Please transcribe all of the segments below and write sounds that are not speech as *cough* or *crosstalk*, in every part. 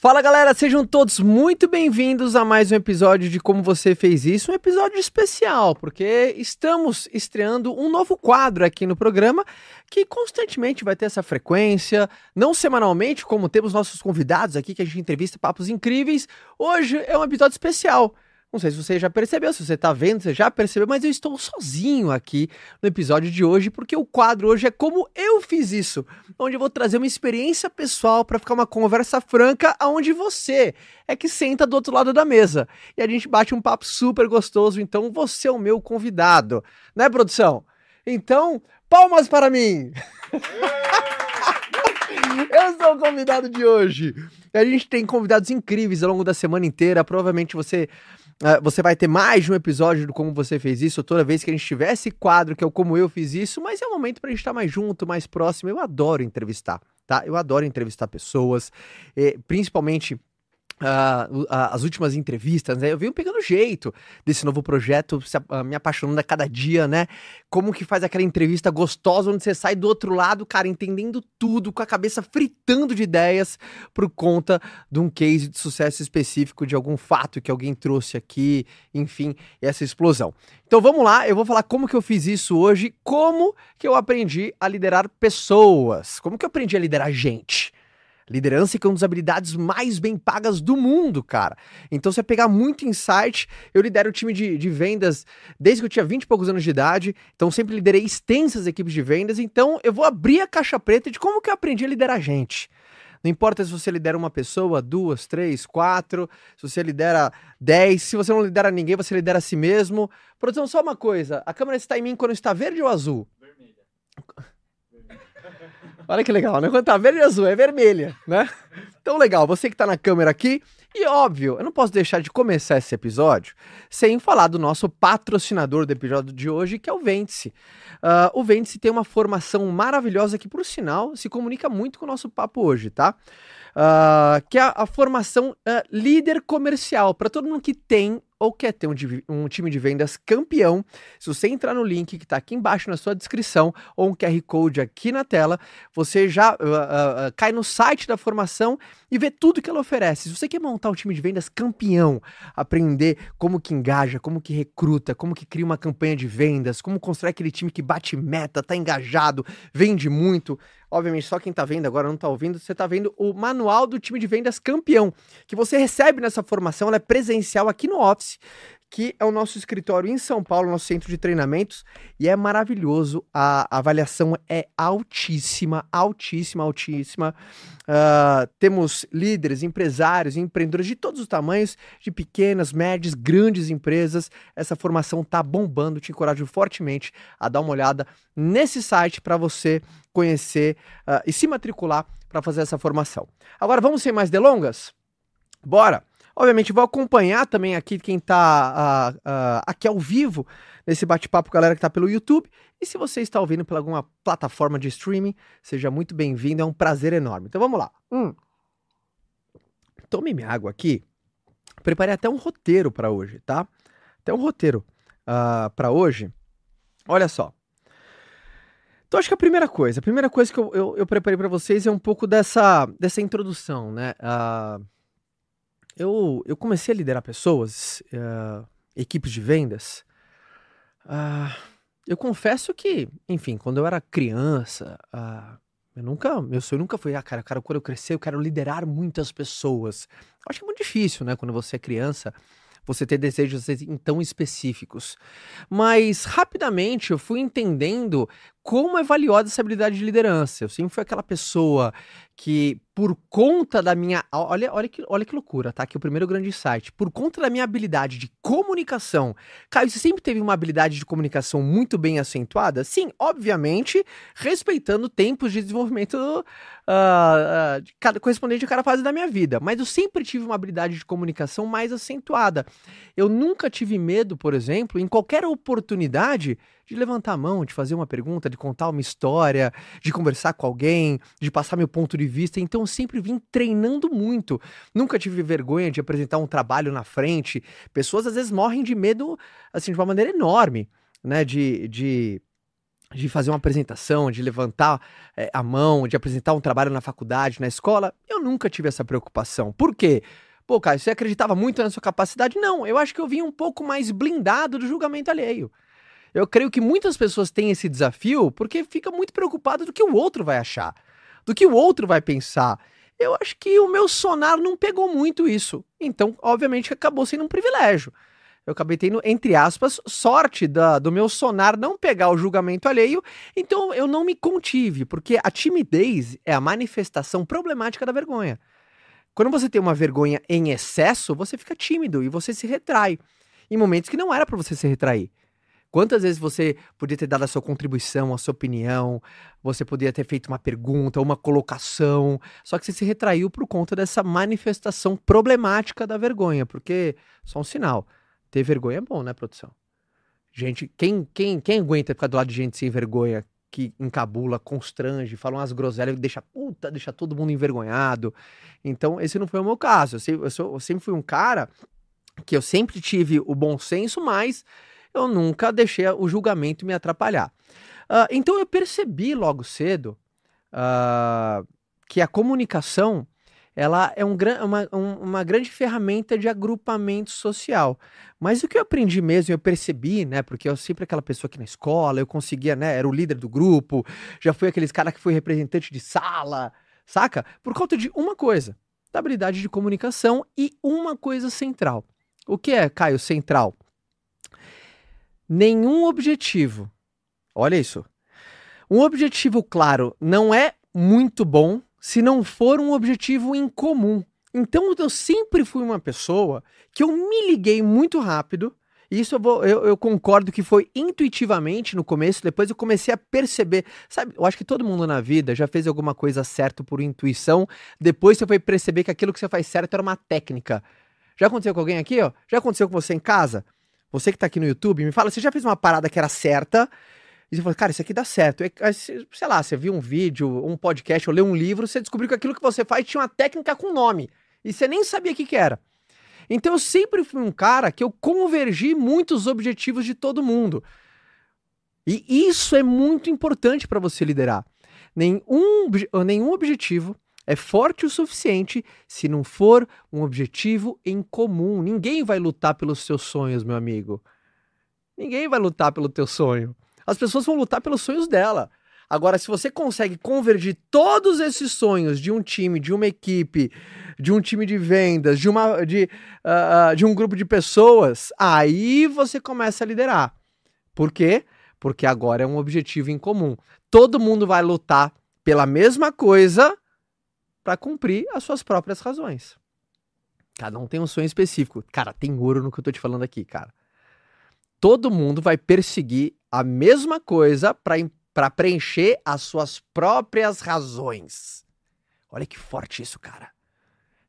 Fala galera, sejam todos muito bem-vindos a mais um episódio de Como Você Fez Isso, um episódio especial, porque estamos estreando um novo quadro aqui no programa que constantemente vai ter essa frequência, não semanalmente, como temos nossos convidados aqui que a gente entrevista papos incríveis. Hoje é um episódio especial. Não sei se você já percebeu, se você tá vendo, você já percebeu, mas eu estou sozinho aqui no episódio de hoje, porque o quadro hoje é como eu fiz isso, onde eu vou trazer uma experiência pessoal para ficar uma conversa franca aonde você é que senta do outro lado da mesa. E a gente bate um papo super gostoso, então você é o meu convidado, né, produção? Então, palmas para mim! *laughs* Eu sou o convidado de hoje. A gente tem convidados incríveis ao longo da semana inteira. Provavelmente você você vai ter mais de um episódio do Como Você Fez Isso, toda vez que a gente tiver esse quadro, que é o Como Eu Fiz Isso, mas é um momento pra gente estar mais junto, mais próximo. Eu adoro entrevistar, tá? Eu adoro entrevistar pessoas, principalmente Uh, as últimas entrevistas, né? Eu venho pegando jeito desse novo projeto, uh, me apaixonando a cada dia, né? Como que faz aquela entrevista gostosa onde você sai do outro lado, cara, entendendo tudo, com a cabeça fritando de ideias por conta de um case de sucesso específico, de algum fato que alguém trouxe aqui, enfim, essa explosão. Então vamos lá, eu vou falar como que eu fiz isso hoje, como que eu aprendi a liderar pessoas, como que eu aprendi a liderar gente. Liderança é uma das habilidades mais bem pagas do mundo, cara. Então, você pegar muito insight, eu lidero o time de, de vendas desde que eu tinha 20 e poucos anos de idade, então sempre liderei extensas equipes de vendas, então eu vou abrir a caixa preta de como que eu aprendi a liderar gente. Não importa se você lidera uma pessoa, duas, três, quatro, se você lidera dez, se você não lidera ninguém, você lidera a si mesmo. Produção, só uma coisa: a câmera está em mim quando está verde ou azul? Vermelha. Olha que legal, né? Quando tá verde e azul, é vermelha, né? Então, legal, você que tá na câmera aqui. E óbvio, eu não posso deixar de começar esse episódio sem falar do nosso patrocinador do episódio de hoje, que é o Ventice. Uh, o Ventice tem uma formação maravilhosa que, por sinal, se comunica muito com o nosso papo hoje, tá? Uh, que é a, a formação uh, líder comercial, para todo mundo que tem ou quer ter um, um, time de vendas campeão, se você entrar no link que está aqui embaixo na sua descrição ou um QR Code aqui na tela, você já uh, uh, cai no site da formação e vê tudo que ela oferece. Se você quer montar um time de vendas campeão, aprender como que engaja, como que recruta, como que cria uma campanha de vendas, como constrói aquele time que bate meta, tá engajado, vende muito, Obviamente, só quem está vendo agora não está ouvindo, você está vendo o manual do time de vendas campeão, que você recebe nessa formação, ela é presencial aqui no Office que é o nosso escritório em São Paulo, nosso centro de treinamentos, e é maravilhoso. A avaliação é altíssima, altíssima, altíssima. Uh, temos líderes, empresários, empreendedores de todos os tamanhos, de pequenas, médias, grandes empresas. Essa formação tá bombando. Te encorajo fortemente a dar uma olhada nesse site para você conhecer uh, e se matricular para fazer essa formação. Agora vamos sem mais delongas? Bora! Obviamente, vou acompanhar também aqui quem está uh, uh, aqui ao vivo nesse bate-papo, galera que está pelo YouTube. E se você está ouvindo por alguma plataforma de streaming, seja muito bem-vindo, é um prazer enorme. Então vamos lá. Hum. Tome minha água aqui. Preparei até um roteiro para hoje, tá? Até um roteiro uh, ah, para hoje. Olha só. Então, acho que a primeira coisa, a primeira coisa que eu, eu, eu preparei para vocês é um pouco dessa, dessa introdução, né? Uh, eu, eu comecei a liderar pessoas, uh, equipes de vendas. Uh, eu confesso que, enfim, quando eu era criança, uh, eu nunca, meu sonho nunca foi, ah, cara, cara, quando eu crescer, eu quero liderar muitas pessoas. Acho que é muito difícil, né? Quando você é criança, você ter desejos tão específicos. Mas rapidamente eu fui entendendo como é valiosa essa habilidade de liderança. Eu sempre fui aquela pessoa que, por conta da minha. Olha, olha, que, olha que loucura, tá? Aqui o primeiro grande insight. Por conta da minha habilidade de comunicação. Caio, você sempre teve uma habilidade de comunicação muito bem acentuada? Sim, obviamente, respeitando tempos de desenvolvimento uh, uh, de cada, correspondente a cada fase da minha vida. Mas eu sempre tive uma habilidade de comunicação mais acentuada. Eu nunca tive medo, por exemplo, em qualquer oportunidade de levantar a mão, de fazer uma pergunta, de contar uma história, de conversar com alguém, de passar meu ponto de vista. Então eu sempre vim treinando muito. Nunca tive vergonha de apresentar um trabalho na frente. Pessoas às vezes morrem de medo, assim, de uma maneira enorme, né? De, de de fazer uma apresentação, de levantar é, a mão, de apresentar um trabalho na faculdade, na escola, eu nunca tive essa preocupação. Por quê? Pô, cara, você acreditava muito na sua capacidade? Não, eu acho que eu vim um pouco mais blindado do julgamento alheio. Eu creio que muitas pessoas têm esse desafio porque fica muito preocupado do que o outro vai achar, do que o outro vai pensar. Eu acho que o meu sonar não pegou muito isso. Então, obviamente, acabou sendo um privilégio eu acabei tendo, entre aspas, sorte da, do meu sonar não pegar o julgamento alheio, então eu não me contive, porque a timidez é a manifestação problemática da vergonha. Quando você tem uma vergonha em excesso, você fica tímido e você se retrai. Em momentos que não era para você se retrair. Quantas vezes você podia ter dado a sua contribuição, a sua opinião, você podia ter feito uma pergunta, uma colocação, só que você se retraiu por conta dessa manifestação problemática da vergonha, porque só um sinal. Ter vergonha é bom, né, produção? Gente, quem, quem, quem aguenta ficar do lado de gente sem vergonha, que encabula, constrange, fala umas groselhas, deixa, puta, deixa todo mundo envergonhado. Então, esse não foi o meu caso. Eu, eu, sou, eu sempre fui um cara que eu sempre tive o bom senso, mas eu nunca deixei o julgamento me atrapalhar. Uh, então, eu percebi logo cedo uh, que a comunicação ela é um, uma, um, uma grande ferramenta de agrupamento social. Mas o que eu aprendi mesmo, eu percebi, né? Porque eu sempre aquela pessoa que na escola, eu conseguia, né? Era o líder do grupo, já fui aqueles cara que foi representante de sala, saca? Por conta de uma coisa, da habilidade de comunicação e uma coisa central. O que é, Caio, central? Nenhum objetivo. Olha isso. Um objetivo claro não é muito bom se não for um objetivo em comum. Então eu sempre fui uma pessoa que eu me liguei muito rápido. Isso eu, vou, eu, eu, concordo que foi intuitivamente no começo, depois eu comecei a perceber. Sabe, eu acho que todo mundo na vida já fez alguma coisa certa por intuição, depois você foi perceber que aquilo que você faz certo era uma técnica. Já aconteceu com alguém aqui, ó? Já aconteceu com você em casa? Você que tá aqui no YouTube, me fala, você já fez uma parada que era certa e você fala, cara, isso aqui dá certo. Aí, sei lá, você viu um vídeo, um podcast ou leu um livro, você descobriu que aquilo que você faz tinha uma técnica com nome. E você nem sabia o que, que era. Então eu sempre fui um cara que eu convergi muitos objetivos de todo mundo. E isso é muito importante para você liderar. Nenhum, nenhum objetivo é forte o suficiente se não for um objetivo em comum. Ninguém vai lutar pelos seus sonhos, meu amigo. Ninguém vai lutar pelo teu sonho as pessoas vão lutar pelos sonhos dela. Agora, se você consegue convergir todos esses sonhos de um time, de uma equipe, de um time de vendas, de, uma, de, uh, de um grupo de pessoas, aí você começa a liderar. Por quê? Porque agora é um objetivo em comum. Todo mundo vai lutar pela mesma coisa para cumprir as suas próprias razões. Cada um tem um sonho específico. Cara, tem ouro no que eu tô te falando aqui, cara. Todo mundo vai perseguir a mesma coisa para preencher as suas próprias razões. Olha que forte isso, cara.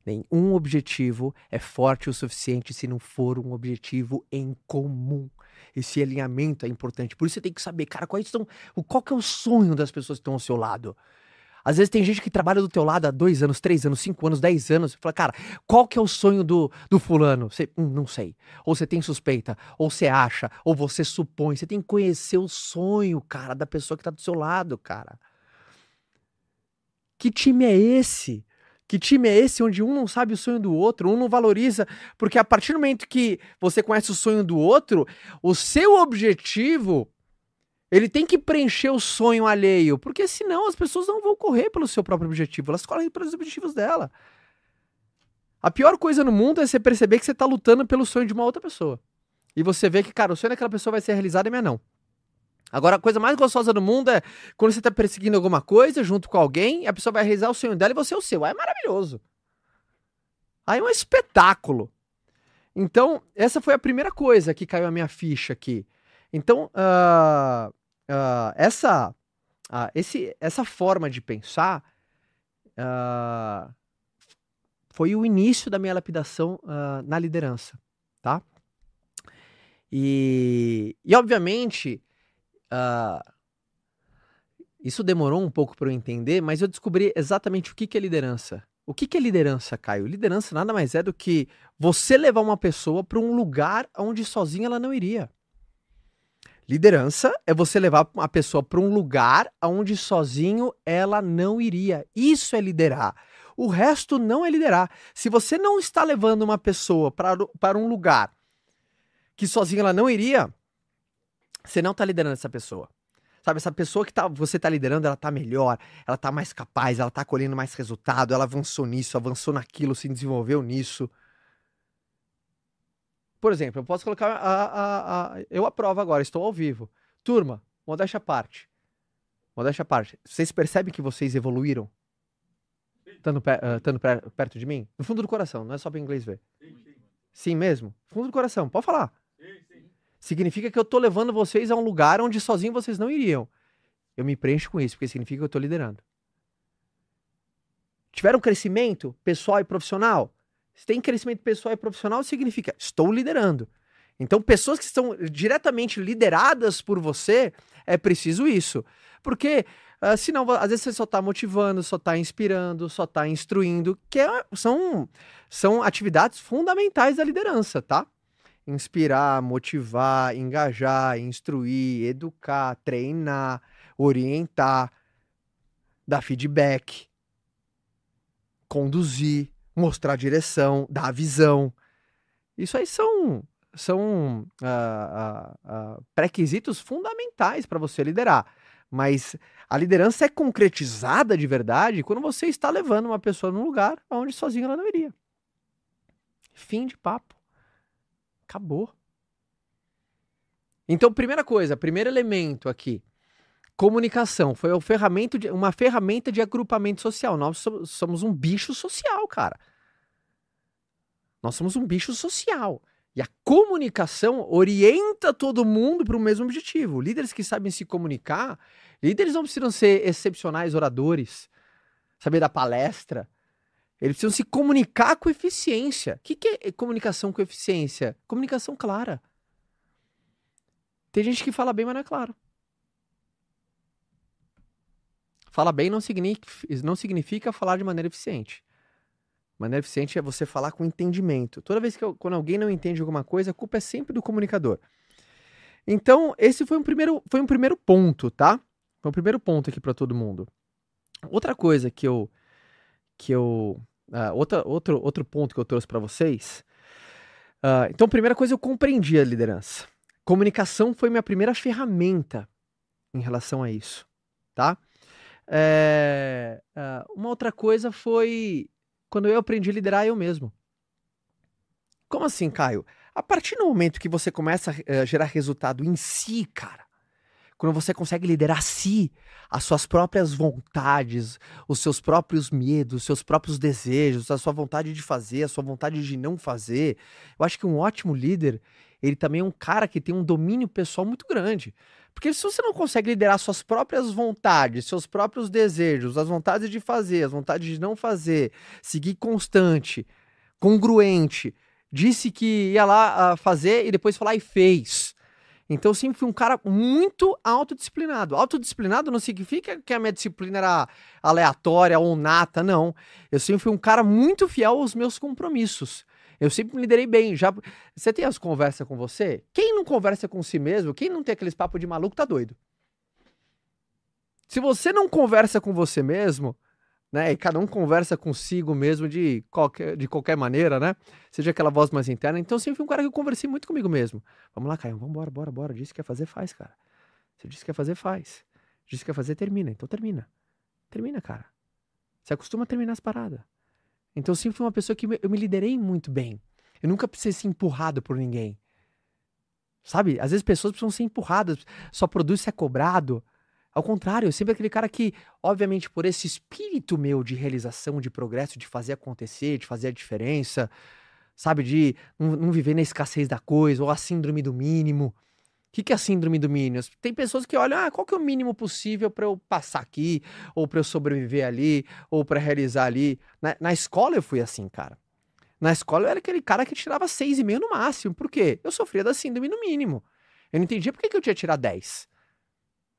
Nenhum objetivo é forte o suficiente se não for um objetivo em comum. Esse alinhamento é importante. Por isso você tem que saber, cara, quais são, qual que é o sonho das pessoas que estão ao seu lado. Às vezes tem gente que trabalha do teu lado há dois anos, três anos, cinco anos, dez anos. Fala, cara, qual que é o sonho do, do fulano? Você, hum, não sei. Ou você tem suspeita, ou você acha, ou você supõe. Você tem que conhecer o sonho, cara, da pessoa que tá do seu lado, cara. Que time é esse? Que time é esse onde um não sabe o sonho do outro, um não valoriza? Porque a partir do momento que você conhece o sonho do outro, o seu objetivo ele tem que preencher o sonho alheio, porque senão as pessoas não vão correr pelo seu próprio objetivo, elas correm pelos objetivos dela. A pior coisa no mundo é você perceber que você está lutando pelo sonho de uma outra pessoa. E você vê que, cara, o sonho daquela pessoa vai ser realizado e minha não. Agora, a coisa mais gostosa do mundo é quando você está perseguindo alguma coisa junto com alguém, a pessoa vai realizar o sonho dela e você é o seu. Aí é maravilhoso. Aí é um espetáculo. Então, essa foi a primeira coisa que caiu a minha ficha aqui. Então, uh, uh, essa, uh, esse, essa forma de pensar uh, foi o início da minha lapidação na liderança, tá? E, e obviamente, isso demorou um pouco para eu entender, mas eu descobri exatamente o que, que é liderança. O que, que é liderança, Caio? Liderança nada mais é do que você levar uma pessoa para um lugar onde sozinha ela não iria. Liderança é você levar a pessoa para um lugar onde sozinho ela não iria. Isso é liderar. O resto não é liderar. Se você não está levando uma pessoa para um lugar que sozinha ela não iria, você não está liderando essa pessoa. Sabe, essa pessoa que tá, você está liderando, ela está melhor, ela está mais capaz, ela está colhendo mais resultado, ela avançou nisso, avançou naquilo, se desenvolveu nisso. Por exemplo, eu posso colocar a, a, a, eu aprovo agora, estou ao vivo. Turma, modéstia à parte. Modéstia à parte. Vocês percebem que vocês evoluíram? Estando, uh, estando perto de mim? No fundo do coração, não é só para inglês ver. Sim, sim. sim mesmo? Fundo do coração, pode falar. Sim, sim. Significa que eu estou levando vocês a um lugar onde sozinho vocês não iriam. Eu me preencho com isso, porque significa que eu estou liderando. Tiveram crescimento pessoal e profissional? Se tem crescimento pessoal e profissional, significa estou liderando. Então, pessoas que estão diretamente lideradas por você, é preciso isso. Porque, uh, senão, às vezes você só está motivando, só está inspirando, só está instruindo, que é, são, são atividades fundamentais da liderança, tá? Inspirar, motivar, engajar, instruir, educar, treinar, orientar, dar feedback, conduzir mostrar a direção, dar a visão. Isso aí são, são uh, uh, uh, pré-requisitos fundamentais para você liderar. Mas a liderança é concretizada de verdade quando você está levando uma pessoa num lugar onde sozinha ela não iria. Fim de papo. Acabou. Então, primeira coisa, primeiro elemento aqui. Comunicação foi uma ferramenta de, uma ferramenta de agrupamento social. Nós somos um bicho social, cara. Nós somos um bicho social. E a comunicação orienta todo mundo para o mesmo objetivo. Líderes que sabem se comunicar, líderes não precisam ser excepcionais oradores, saber da palestra. Eles precisam se comunicar com eficiência. O que, que é comunicação com eficiência? Comunicação clara. Tem gente que fala bem, mas não é claro. Fala bem não significa, não significa falar de maneira eficiente. Maneira eficiente é você falar com entendimento. Toda vez que eu, quando alguém não entende alguma coisa, a culpa é sempre do comunicador. Então, esse foi um primeiro, foi um primeiro ponto, tá? Foi um primeiro ponto aqui para todo mundo. Outra coisa que eu que eu uh, outra, outro outro ponto que eu trouxe para vocês. Uh, então, primeira coisa, eu compreendi a liderança. Comunicação foi minha primeira ferramenta em relação a isso, tá? É, uh, uma outra coisa foi quando eu aprendi a liderar eu mesmo. Como assim, Caio? A partir do momento que você começa a eh, gerar resultado em si, cara, quando você consegue liderar si, as suas próprias vontades, os seus próprios medos, os seus próprios desejos, a sua vontade de fazer, a sua vontade de não fazer, eu acho que um ótimo líder, ele também é um cara que tem um domínio pessoal muito grande. Porque se você não consegue liderar suas próprias vontades, seus próprios desejos, as vontades de fazer, as vontades de não fazer, seguir constante, congruente, disse que ia lá uh, fazer e depois falar e fez. Então eu sempre fui um cara muito autodisciplinado. Autodisciplinado não significa que a minha disciplina era aleatória ou nata, não. Eu sempre fui um cara muito fiel aos meus compromissos. Eu sempre me liderei bem. Já Você tem as conversas com você? Quem não conversa com si mesmo, quem não tem aqueles papos de maluco, tá doido. Se você não conversa com você mesmo, né? E cada um conversa consigo mesmo de qualquer, de qualquer maneira, né? Seja aquela voz mais interna. Então, sempre fui um cara que eu conversei muito comigo mesmo. Vamos lá, Caio, vamos embora, bora, bora. Disse que quer fazer, faz, cara. Você disse que quer fazer, faz. Disse que quer fazer, termina. Então termina. Termina, cara. Você acostuma a terminar as paradas. Então eu sempre fui uma pessoa que eu me liderei muito bem. Eu nunca precisei ser empurrado por ninguém. Sabe? Às vezes pessoas precisam ser empurradas, só produz se é cobrado. Ao contrário, eu sempre aquele cara que, obviamente, por esse espírito meu de realização, de progresso, de fazer acontecer, de fazer a diferença, sabe? De não, não viver na escassez da coisa, ou a síndrome do mínimo. O que, que é a síndrome do mínimo? Tem pessoas que olham, ah, qual que é o mínimo possível para eu passar aqui, ou para eu sobreviver ali, ou para realizar ali. Na, na, escola eu fui assim, cara. Na escola eu era aquele cara que tirava seis e meio no máximo. Por quê? Eu sofria da síndrome no mínimo. Eu não entendia por que, que eu tinha que tirar 10.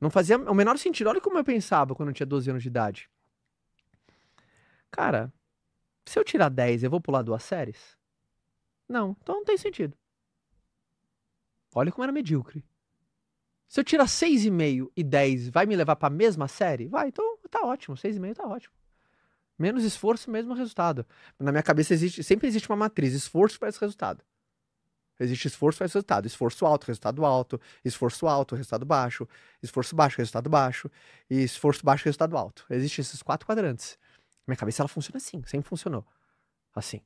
Não fazia o menor sentido. Olha como eu pensava quando eu tinha 12 anos de idade. Cara, se eu tirar 10, eu vou pular duas séries? Não, então não tem sentido. Olha como era medíocre. Se eu tirar 6,5 e 10, vai me levar para a mesma série? Vai, então tá ótimo. 6,5 tá ótimo. Menos esforço, mesmo resultado. Na minha cabeça existe, sempre existe uma matriz: esforço versus resultado. Existe esforço versus resultado. Esforço alto, resultado alto. Esforço alto, resultado baixo. Esforço baixo, resultado baixo. E esforço baixo, resultado alto. Existem esses quatro quadrantes. Minha cabeça ela funciona assim, sempre funcionou. Assim.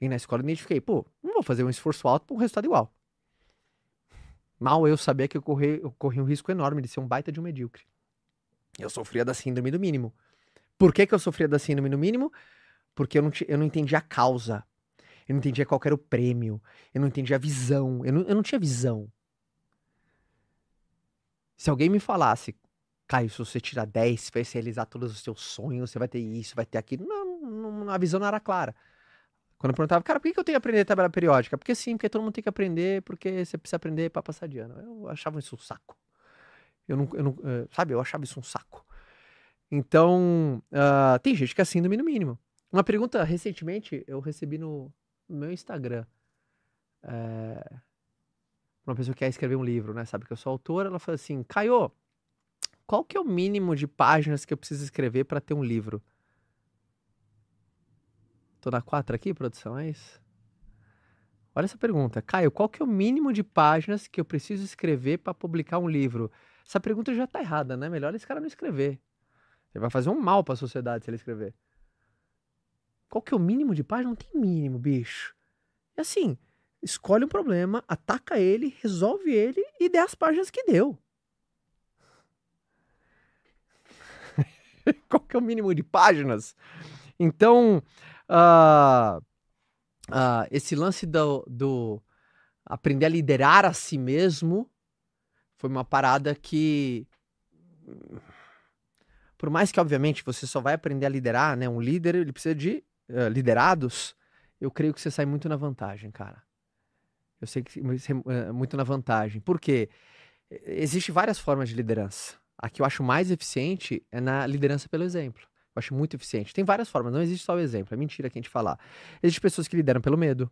E na escola eu identifiquei, pô, não vou fazer um esforço alto para um resultado igual. Mal eu sabia que eu corri, eu corri um risco enorme de ser um baita de um medíocre. Eu sofria da síndrome do mínimo. Por que, que eu sofria da síndrome do mínimo? Porque eu não, eu não entendia a causa. Eu não entendia qual era o prêmio. Eu não entendia a visão. Eu não, eu não tinha visão. Se alguém me falasse, Caio, se você tirar 10, você vai realizar todos os seus sonhos, você vai ter isso, vai ter aquilo. Não, não a visão não era clara. Quando eu perguntava, cara, por que, eu tenho que aprender tabela periódica? Porque sim, porque todo mundo tem que aprender, porque você precisa aprender para passar de ano. Eu achava isso um saco. Eu não, eu não, uh, sabe, eu achava isso um saco. Então, uh, tem gente que é síndrome no mínimo. Uma pergunta, recentemente, eu recebi no, no meu Instagram. É, uma pessoa que quer escrever um livro, né? Sabe que eu sou autora. Ela falou assim: Caio, qual que é o mínimo de páginas que eu preciso escrever para ter um livro? Tô na 4 aqui, produção, é isso? Olha essa pergunta. Caio, qual que é o mínimo de páginas que eu preciso escrever para publicar um livro? Essa pergunta já tá errada, né? Melhor esse cara não escrever. Ele vai fazer um mal para a sociedade se ele escrever. Qual que é o mínimo de página? Não tem mínimo, bicho. É assim, escolhe um problema, ataca ele, resolve ele e dê as páginas que deu. *laughs* Qual que é o mínimo de páginas? Então, uh, uh, esse lance do, do aprender a liderar a si mesmo foi uma parada que por mais que obviamente você só vai aprender a liderar, né? Um líder ele precisa de uh, liderados. Eu creio que você sai muito na vantagem, cara. Eu sei que você uh, muito na vantagem. Por quê? Existem várias formas de liderança. A que eu acho mais eficiente é na liderança pelo exemplo. Eu acho muito eficiente. Tem várias formas, não existe só o exemplo. É mentira que a gente falar. Existem pessoas que lideram pelo medo.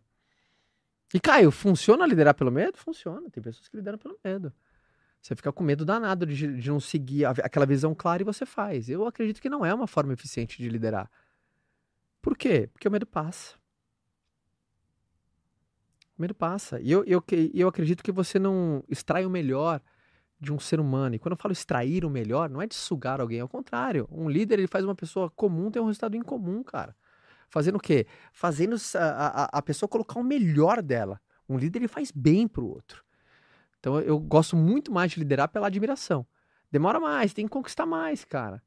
E, Caio, funciona liderar pelo medo? Funciona. Tem pessoas que lideram pelo medo. Você fica com medo danado de, de não seguir aquela visão clara e você faz. Eu acredito que não é uma forma eficiente de liderar. Por quê? Porque o medo passa. O medo passa. E eu, eu, eu acredito que você não extrai o melhor de um ser humano. E quando eu falo extrair o melhor, não é de sugar alguém, ao contrário. Um líder, ele faz uma pessoa comum ter um resultado incomum, cara. Fazendo o quê? Fazendo a, a, a pessoa colocar o melhor dela. Um líder, ele faz bem pro outro. Então eu gosto muito mais de liderar pela admiração. Demora mais, tem que conquistar mais, cara.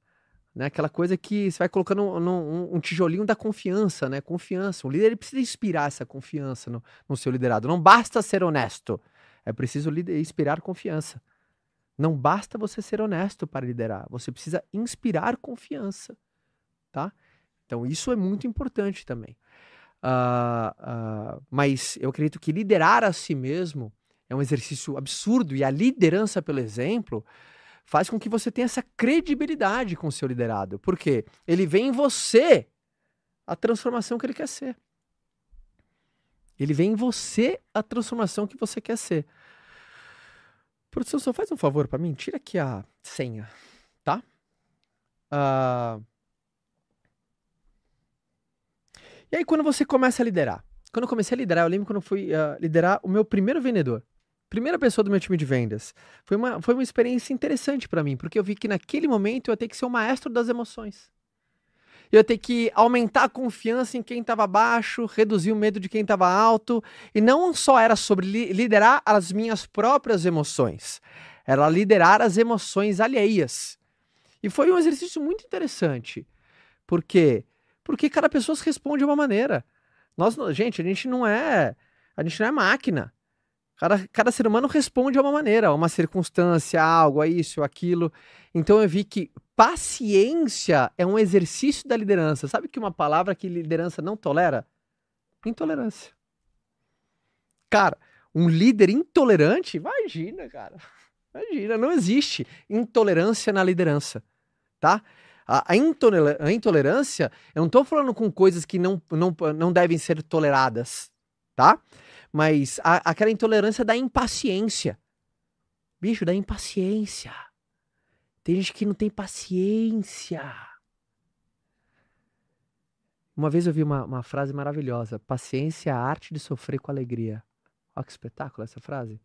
Né? Aquela coisa que você vai colocando um, um, um tijolinho da confiança, né? Confiança. O líder ele precisa inspirar essa confiança no, no seu liderado. Não basta ser honesto. É preciso inspirar confiança. Não basta você ser honesto para liderar, você precisa inspirar confiança, tá? Então isso é muito importante também. Uh, uh, mas eu acredito que liderar a si mesmo é um exercício absurdo e a liderança pelo exemplo faz com que você tenha essa credibilidade com o seu liderado, porque ele vê em você a transformação que ele quer ser. Ele vê em você a transformação que você quer ser. Produção, só faz um favor para mim, tira aqui a senha, tá? Uh... E aí, quando você começa a liderar? Quando eu comecei a liderar, eu lembro quando eu fui uh, liderar o meu primeiro vendedor. Primeira pessoa do meu time de vendas. Foi uma, foi uma experiência interessante para mim, porque eu vi que naquele momento eu ia ter que ser o maestro das emoções. Eu ter que aumentar a confiança em quem estava baixo, reduzir o medo de quem estava alto. E não só era sobre li liderar as minhas próprias emoções, era liderar as emoções alheias. E foi um exercício muito interessante. Por quê? Porque cada pessoa responde de uma maneira. Nós, gente, a gente não é, a gente não é máquina. Cada, cada ser humano responde a uma maneira, a uma circunstância, a algo, a isso, aquilo. Então eu vi que paciência é um exercício da liderança. Sabe que uma palavra que liderança não tolera? Intolerância. Cara, um líder intolerante, imagina, cara. Imagina, não existe intolerância na liderança, tá? A, intolerância, eu não estou falando com coisas que não, não, não devem ser toleradas, tá? Mas a, aquela intolerância da impaciência. Bicho, da impaciência. Tem gente que não tem paciência. Uma vez eu vi uma, uma frase maravilhosa: paciência é a arte de sofrer com alegria. Olha que espetáculo essa frase.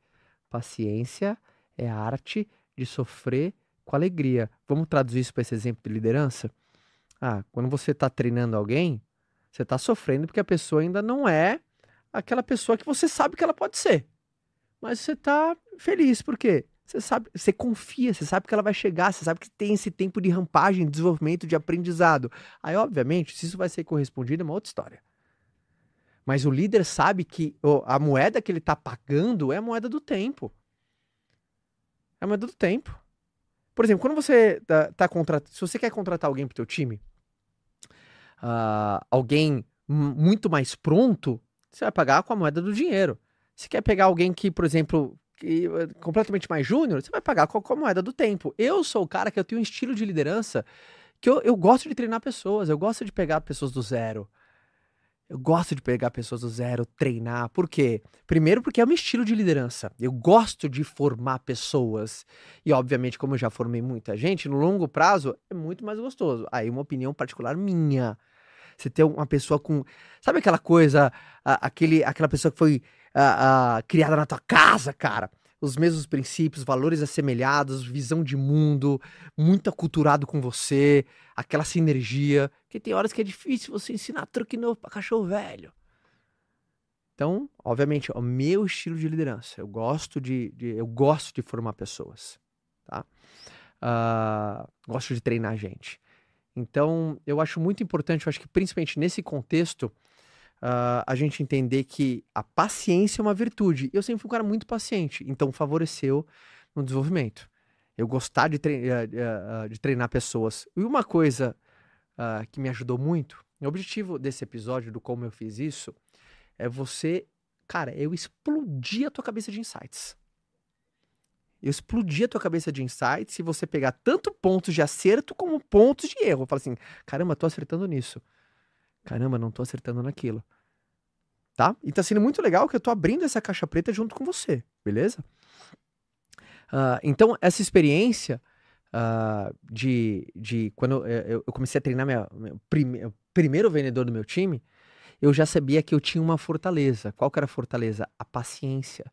Paciência é a arte de sofrer com alegria. Vamos traduzir isso para esse exemplo de liderança? Ah, quando você está treinando alguém, você está sofrendo porque a pessoa ainda não é aquela pessoa que você sabe que ela pode ser. Mas você está feliz, por quê? Você sabe, você confia, você sabe que ela vai chegar, você sabe que tem esse tempo de rampagem, de desenvolvimento, de aprendizado. Aí, obviamente, se isso vai ser correspondido, é uma outra história. Mas o líder sabe que oh, a moeda que ele está pagando é a moeda do tempo. É a moeda do tempo. Por exemplo, quando você tá, tá contratando, se você quer contratar alguém para o teu time, uh, alguém muito mais pronto, você vai pagar com a moeda do dinheiro. Se quer pegar alguém que, por exemplo, completamente mais júnior, você vai pagar com a moeda do tempo. Eu sou o cara que eu tenho um estilo de liderança que eu, eu gosto de treinar pessoas, eu gosto de pegar pessoas do zero. Eu gosto de pegar pessoas do zero, treinar. Por quê? Primeiro, porque é meu estilo de liderança. Eu gosto de formar pessoas. E, obviamente, como eu já formei muita gente, no longo prazo é muito mais gostoso. Aí, uma opinião particular minha. Você ter uma pessoa com. Sabe aquela coisa, aquele, aquela pessoa que foi uh, uh, criada na tua casa, cara. Os mesmos princípios, valores assemelhados, visão de mundo, muito aculturado com você, aquela sinergia. Porque tem horas que é difícil você ensinar truque novo pra cachorro velho. Então, obviamente, é o meu estilo de liderança. Eu gosto de, de eu gosto de formar pessoas, tá? Uh, gosto de treinar gente. Então, eu acho muito importante, eu acho que principalmente nesse contexto, uh, a gente entender que a paciência é uma virtude. Eu sempre fui um cara muito paciente, então favoreceu no desenvolvimento. Eu gostar de, tre uh, de treinar pessoas. E uma coisa uh, que me ajudou muito, o objetivo desse episódio, do como eu fiz isso, é você, cara, eu explodi a tua cabeça de insights. Eu explodi a tua cabeça de insights se você pegar tanto pontos de acerto como pontos de erro. Eu falo assim, caramba, tô acertando nisso caramba, não tô acertando naquilo. Tá? E tá sendo muito legal que eu tô abrindo essa caixa preta junto com você, beleza? Uh, então, essa experiência uh, de, de quando eu, eu comecei a treinar minha, meu prime, primeiro vendedor do meu time, eu já sabia que eu tinha uma fortaleza. Qual que era a fortaleza? A paciência.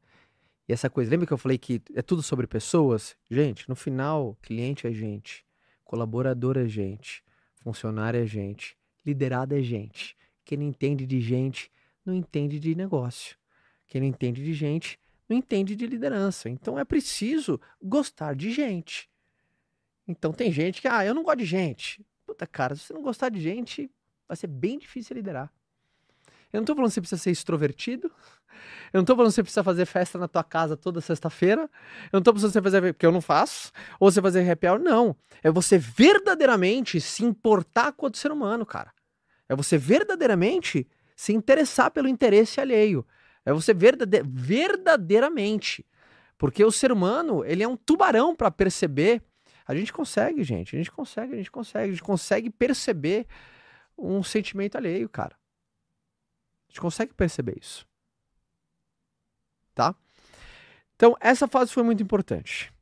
E essa coisa, lembra que eu falei que é tudo sobre pessoas? Gente, no final, cliente é gente, colaborador é gente, funcionário é gente, Liderado é gente. Quem não entende de gente, não entende de negócio. Quem não entende de gente, não entende de liderança. Então é preciso gostar de gente. Então tem gente que, ah, eu não gosto de gente. Puta, cara, se você não gostar de gente, vai ser bem difícil liderar. Eu não tô falando que você precisa ser extrovertido. Eu não tô falando que você precisa fazer festa na tua casa toda sexta-feira. Eu não tô falando que você fazer, porque eu não faço. Ou você fazer happy hour. Não. É você verdadeiramente se importar com o ser humano, cara. É você verdadeiramente se interessar pelo interesse alheio. É você verdade verdadeiramente. Porque o ser humano, ele é um tubarão para perceber. A gente consegue, gente. A gente consegue, a gente consegue. A gente consegue perceber um sentimento alheio, cara. Gente consegue perceber isso. Tá? Então, essa fase foi muito importante.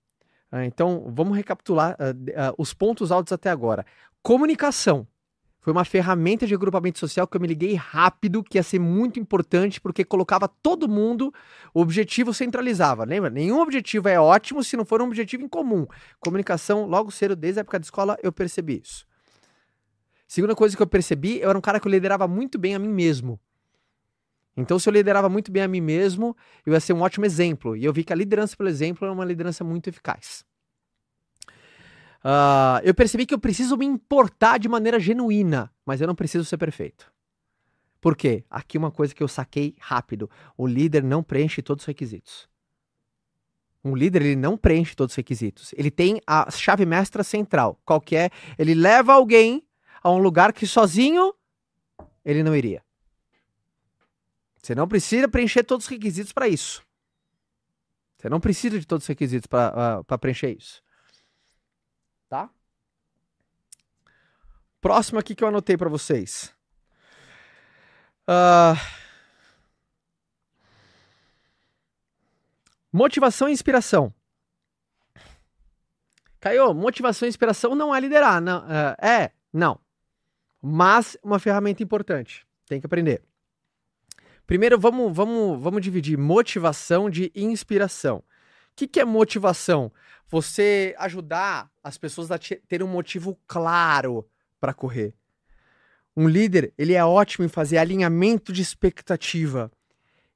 Ah, então, vamos recapitular uh, uh, os pontos altos até agora. Comunicação. Foi uma ferramenta de agrupamento social que eu me liguei rápido, que ia ser muito importante, porque colocava todo mundo, o objetivo centralizava. Lembra? Nenhum objetivo é ótimo se não for um objetivo em comum. Comunicação, logo cedo, desde a época de escola, eu percebi isso. Segunda coisa que eu percebi, eu era um cara que eu liderava muito bem a mim mesmo. Então, se eu liderava muito bem a mim mesmo, eu ia ser um ótimo exemplo. E eu vi que a liderança pelo exemplo é uma liderança muito eficaz. Uh, eu percebi que eu preciso me importar de maneira genuína, mas eu não preciso ser perfeito. Por quê? Aqui uma coisa que eu saquei rápido: o líder não preenche todos os requisitos. Um líder ele não preenche todos os requisitos. Ele tem a chave mestra central. Qual que é? Ele leva alguém a um lugar que sozinho ele não iria. Você não precisa preencher todos os requisitos para isso. Você não precisa de todos os requisitos para uh, preencher isso. Tá? Próximo aqui que eu anotei para vocês. Uh... Motivação e inspiração. Caio, motivação e inspiração não é liderar. Não, é, é, não. Mas uma ferramenta importante. Tem que aprender. Primeiro, vamos, vamos, vamos dividir motivação de inspiração. O que, que é motivação? Você ajudar as pessoas a ter um motivo claro para correr. Um líder, ele é ótimo em fazer alinhamento de expectativa.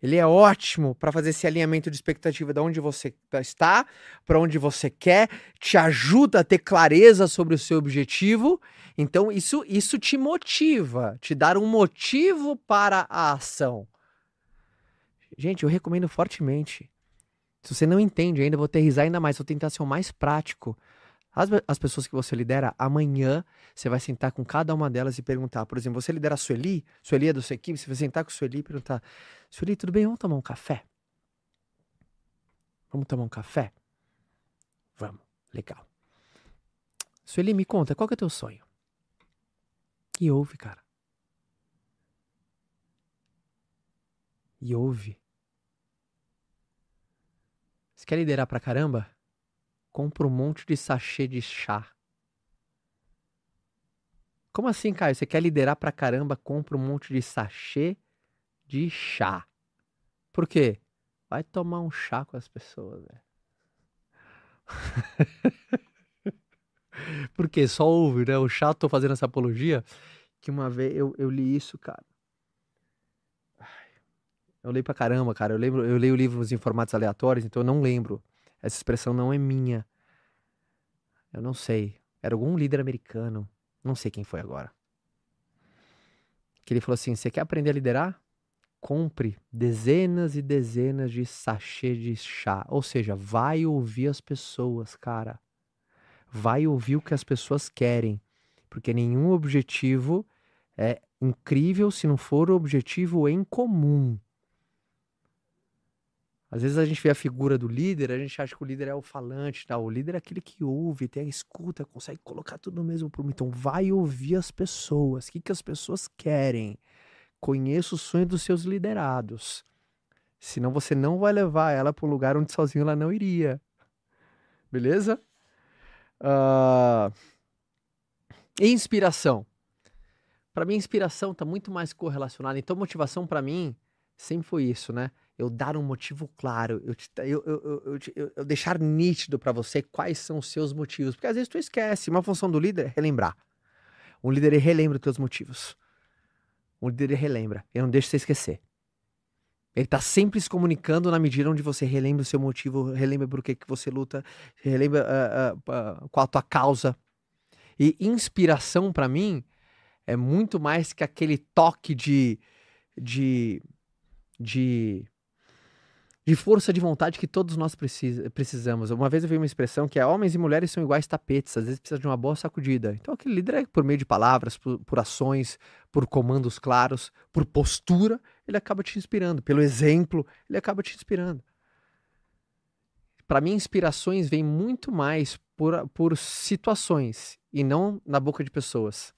Ele é ótimo para fazer esse alinhamento de expectativa de onde você está, para onde você quer, te ajuda a ter clareza sobre o seu objetivo. Então, isso, isso te motiva, te dar um motivo para a ação. Gente, eu recomendo fortemente. Se você não entende ainda, vou aterrizar ainda mais, vou tentar ser o mais prático. As, as pessoas que você lidera, amanhã você vai sentar com cada uma delas e perguntar. Por exemplo, você lidera a Sueli, Sueli é da sua equipe, você vai sentar com a Sueli e perguntar: Sueli, tudo bem? Vamos tomar um café? Vamos tomar um café? Vamos, legal. Sueli, me conta, qual que é o teu sonho? E ouve, cara. E ouve. Você quer liderar pra caramba? compra um monte de sachê de chá. Como assim, Caio? Você quer liderar pra caramba, compra um monte de sachê de chá. Por quê? Vai tomar um chá com as pessoas, velho. *laughs* Porque só ouve, né? O chá, tô fazendo essa apologia, que uma vez eu, eu li isso, cara. Eu leio pra caramba, cara. Eu, lembro, eu leio livros em formatos aleatórios, então eu não lembro. Essa expressão não é minha. Eu não sei. Era algum líder americano. Não sei quem foi agora. Que ele falou assim: você quer aprender a liderar? Compre dezenas e dezenas de sachê de chá. Ou seja, vai ouvir as pessoas, cara. Vai ouvir o que as pessoas querem. Porque nenhum objetivo é incrível se não for o objetivo em comum. Às vezes a gente vê a figura do líder, a gente acha que o líder é o falante, tá? o líder é aquele que ouve, tem a escuta, consegue colocar tudo no mesmo prumo. Então vai ouvir as pessoas, o que, que as pessoas querem. Conheça o sonho dos seus liderados. Senão você não vai levar ela para um lugar onde sozinho ela não iria. Beleza? Uh... Inspiração. Para mim, inspiração está muito mais correlacionada. Então, motivação para mim sempre foi isso, né? Eu dar um motivo claro, eu, te, eu, eu, eu, eu deixar nítido para você quais são os seus motivos. Porque às vezes tu esquece. Uma função do líder é relembrar. Um líder ele relembra os teus motivos. Um líder ele relembra. Ele não deixa você esquecer. Ele está sempre se comunicando na medida onde você relembra o seu motivo, relembra por que, que você luta, relembra uh, uh, uh, qual a tua causa. E inspiração, para mim, é muito mais que aquele toque de, de, de de força de vontade que todos nós precisa, precisamos. Uma vez eu vi uma expressão que é homens e mulheres são iguais tapetes, às vezes precisa de uma boa sacudida. Então aquele líder é por meio de palavras, por, por ações, por comandos claros, por postura, ele acaba te inspirando. Pelo exemplo, ele acaba te inspirando. Para mim, inspirações vêm muito mais por, por situações e não na boca de pessoas.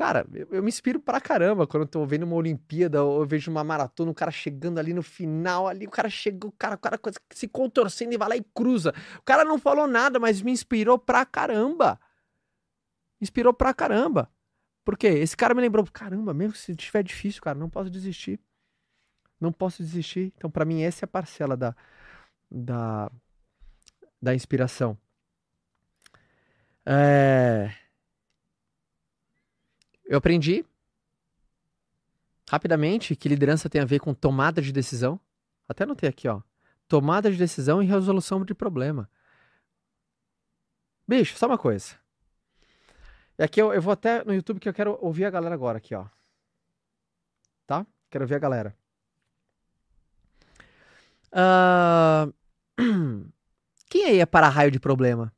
Cara, eu, eu, me inspiro pra caramba quando eu tô vendo uma Olimpíada ou eu vejo uma maratona, o cara chegando ali no final, ali, o cara chegou, o cara, o cara se contorcendo e vai lá e cruza. O cara não falou nada, mas me inspirou pra caramba. Inspirou pra caramba. Por quê? Esse cara me lembrou, caramba, mesmo se estiver difícil, cara, não posso desistir. Não posso desistir. Então, para mim, essa é a parcela da, da, da inspiração. É... Eu aprendi rapidamente que liderança tem a ver com tomada de decisão. Até anotei aqui, ó. Tomada de decisão e resolução de problema. Bicho, só uma coisa. E aqui eu, eu vou até no YouTube que eu quero ouvir a galera agora aqui, ó. Tá? Quero ouvir a galera. Uh... *clears throat* Quem aí é para-raio de problema?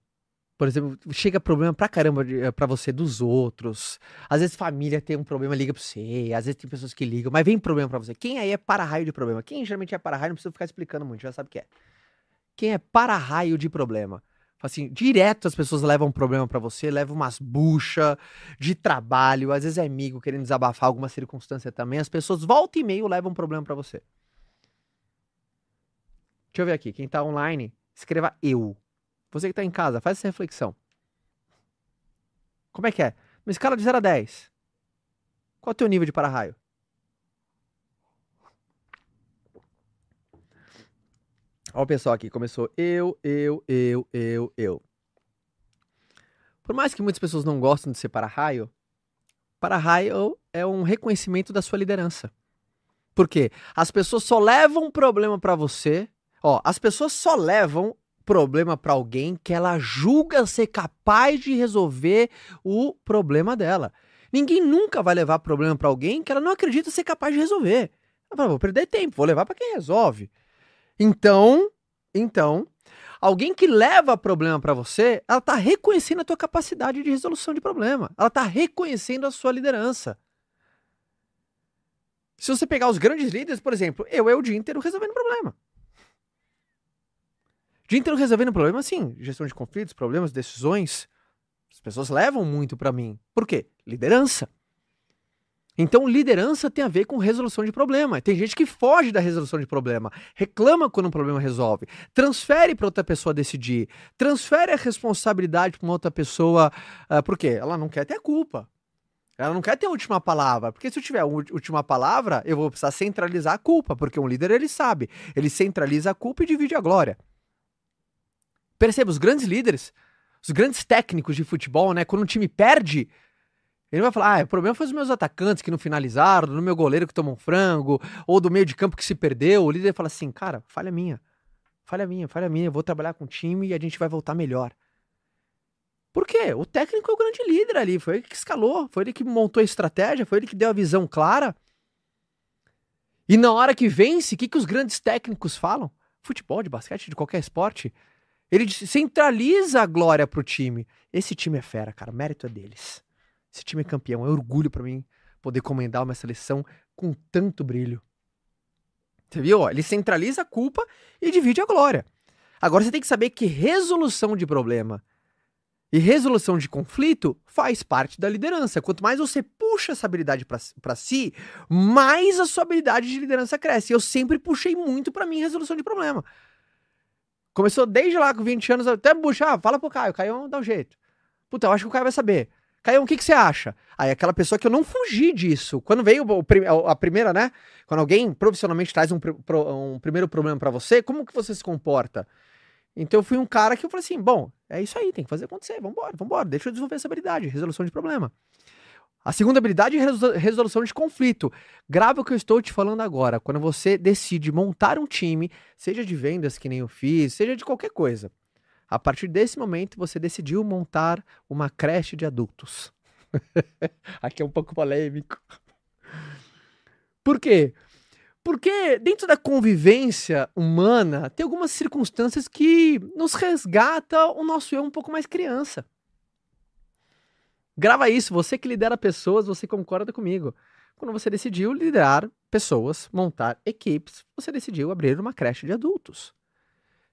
Por exemplo, chega problema pra caramba eh, pra você dos outros. Às vezes família tem um problema, liga pra você. Às vezes tem pessoas que ligam, mas vem problema pra você. Quem aí é para-raio de problema? Quem geralmente é para-raio, não precisa ficar explicando muito, já sabe o que é. Quem é para-raio de problema? Assim, direto as pessoas levam um problema para você, levam umas buchas de trabalho, às vezes é amigo querendo desabafar alguma circunstância também. As pessoas volta e meio levam um problema para você. Deixa eu ver aqui, quem tá online, escreva eu. Você que tá em casa, faz essa reflexão. Como é que é? Uma escala de 0 a 10. Qual é o teu nível de para-raio? Olha o pessoal aqui, começou eu, eu, eu, eu, eu. Por mais que muitas pessoas não gostem de ser para-raio, para-raio é um reconhecimento da sua liderança. Por quê? As pessoas só levam problema para você. Ó, as pessoas só levam problema para alguém que ela julga ser capaz de resolver o problema dela. Ninguém nunca vai levar problema para alguém que ela não acredita ser capaz de resolver. Ela fala, vou perder tempo, vou levar para quem resolve. Então, então, alguém que leva problema para você, ela tá reconhecendo a tua capacidade de resolução de problema. Ela tá reconhecendo a sua liderança. Se você pegar os grandes líderes, por exemplo, eu é o dia inteiro resolvendo problema. Dia inteiro resolvendo problema, sim. Gestão de conflitos, problemas, decisões. As pessoas levam muito para mim. Por quê? Liderança. Então, liderança tem a ver com resolução de problema. Tem gente que foge da resolução de problema, reclama quando um problema resolve, transfere para outra pessoa decidir, transfere a responsabilidade para uma outra pessoa, uh, por quê? Ela não quer ter a culpa. Ela não quer ter a última palavra, porque se eu tiver a última palavra, eu vou precisar centralizar a culpa, porque um líder ele sabe, ele centraliza a culpa e divide a glória. Perceba, os grandes líderes, os grandes técnicos de futebol, né, quando um time perde, ele vai falar: ah, o problema foi os meus atacantes que não finalizaram, do meu goleiro que tomou um frango, ou do meio de campo que se perdeu. O líder fala assim: cara, falha minha, falha minha, falha minha, eu vou trabalhar com o time e a gente vai voltar melhor. Por quê? O técnico é o grande líder ali, foi ele que escalou, foi ele que montou a estratégia, foi ele que deu a visão clara. E na hora que vence, o que, que os grandes técnicos falam? Futebol, de basquete, de qualquer esporte. Ele centraliza a glória pro time. Esse time é fera, cara. O mérito é deles. Esse time é campeão. É orgulho para mim poder comandar uma seleção com tanto brilho. Você viu? Ele centraliza a culpa e divide a glória. Agora você tem que saber que resolução de problema e resolução de conflito faz parte da liderança. Quanto mais você puxa essa habilidade para si, mais a sua habilidade de liderança cresce. Eu sempre puxei muito para mim resolução de problema. Começou desde lá com 20 anos, até puxar, ah, fala pro Caio, Caio dá um jeito. Puta, eu acho que o Caio vai saber. Caio, o que, que você acha? Aí aquela pessoa que eu não fugi disso. Quando veio o, a primeira, né? Quando alguém profissionalmente traz um, um primeiro problema para você, como que você se comporta? Então eu fui um cara que eu falei assim: bom, é isso aí, tem que fazer acontecer, vambora, vambora, deixa eu desenvolver essa habilidade, resolução de problema. A segunda habilidade é resolução de conflito. Grava o que eu estou te falando agora. Quando você decide montar um time, seja de vendas, que nem eu fiz, seja de qualquer coisa. A partir desse momento, você decidiu montar uma creche de adultos. *laughs* Aqui é um pouco polêmico. Por quê? Porque dentro da convivência humana, tem algumas circunstâncias que nos resgata o nosso eu um pouco mais criança. Grava isso, você que lidera pessoas, você concorda comigo. Quando você decidiu liderar pessoas, montar equipes, você decidiu abrir uma creche de adultos.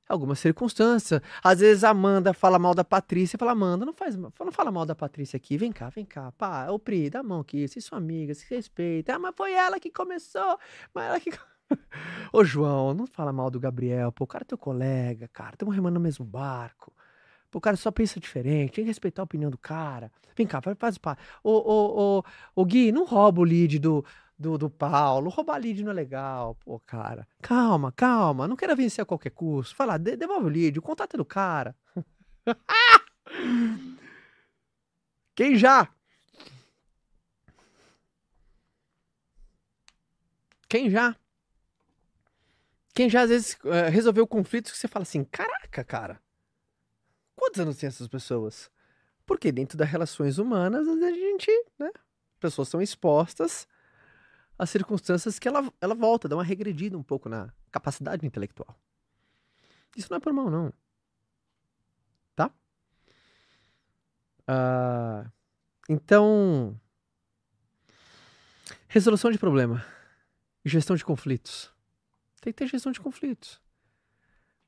Algumas circunstâncias. Às vezes a Amanda fala mal da Patrícia, fala, Amanda, não faz, não fala mal da Patrícia aqui, vem cá, vem cá, pá, ô Pri, dá a mão aqui, vocês são amigas, se respeita. Ah, mas foi ela que começou, mas ela que... *laughs* Ô João, não fala mal do Gabriel, pô, o cara é teu colega, cara, estamos remando no mesmo barco. O cara só pensa diferente, tem que respeitar a opinião do cara. Vem cá, faz pá. Ô, ô, ô, ô Gui, não rouba o lead do, do, do Paulo. Roubar lead não é legal. Pô, cara, calma, calma. Não quero vencer a qualquer custo. Fala, de, devolve o lead, o contato é do cara. *laughs* Quem já? Quem já? Quem já às vezes uh, resolveu conflitos que você fala assim: caraca, cara, quantos anos tem essas pessoas? Porque dentro das relações humanas, a gente, né? Pessoas são expostas as circunstâncias que ela, ela volta, dá uma regredida um pouco na capacidade intelectual. Isso não é por mal, não. Tá? Uh, então, resolução de problema, gestão de conflitos. Tem que ter gestão de conflitos.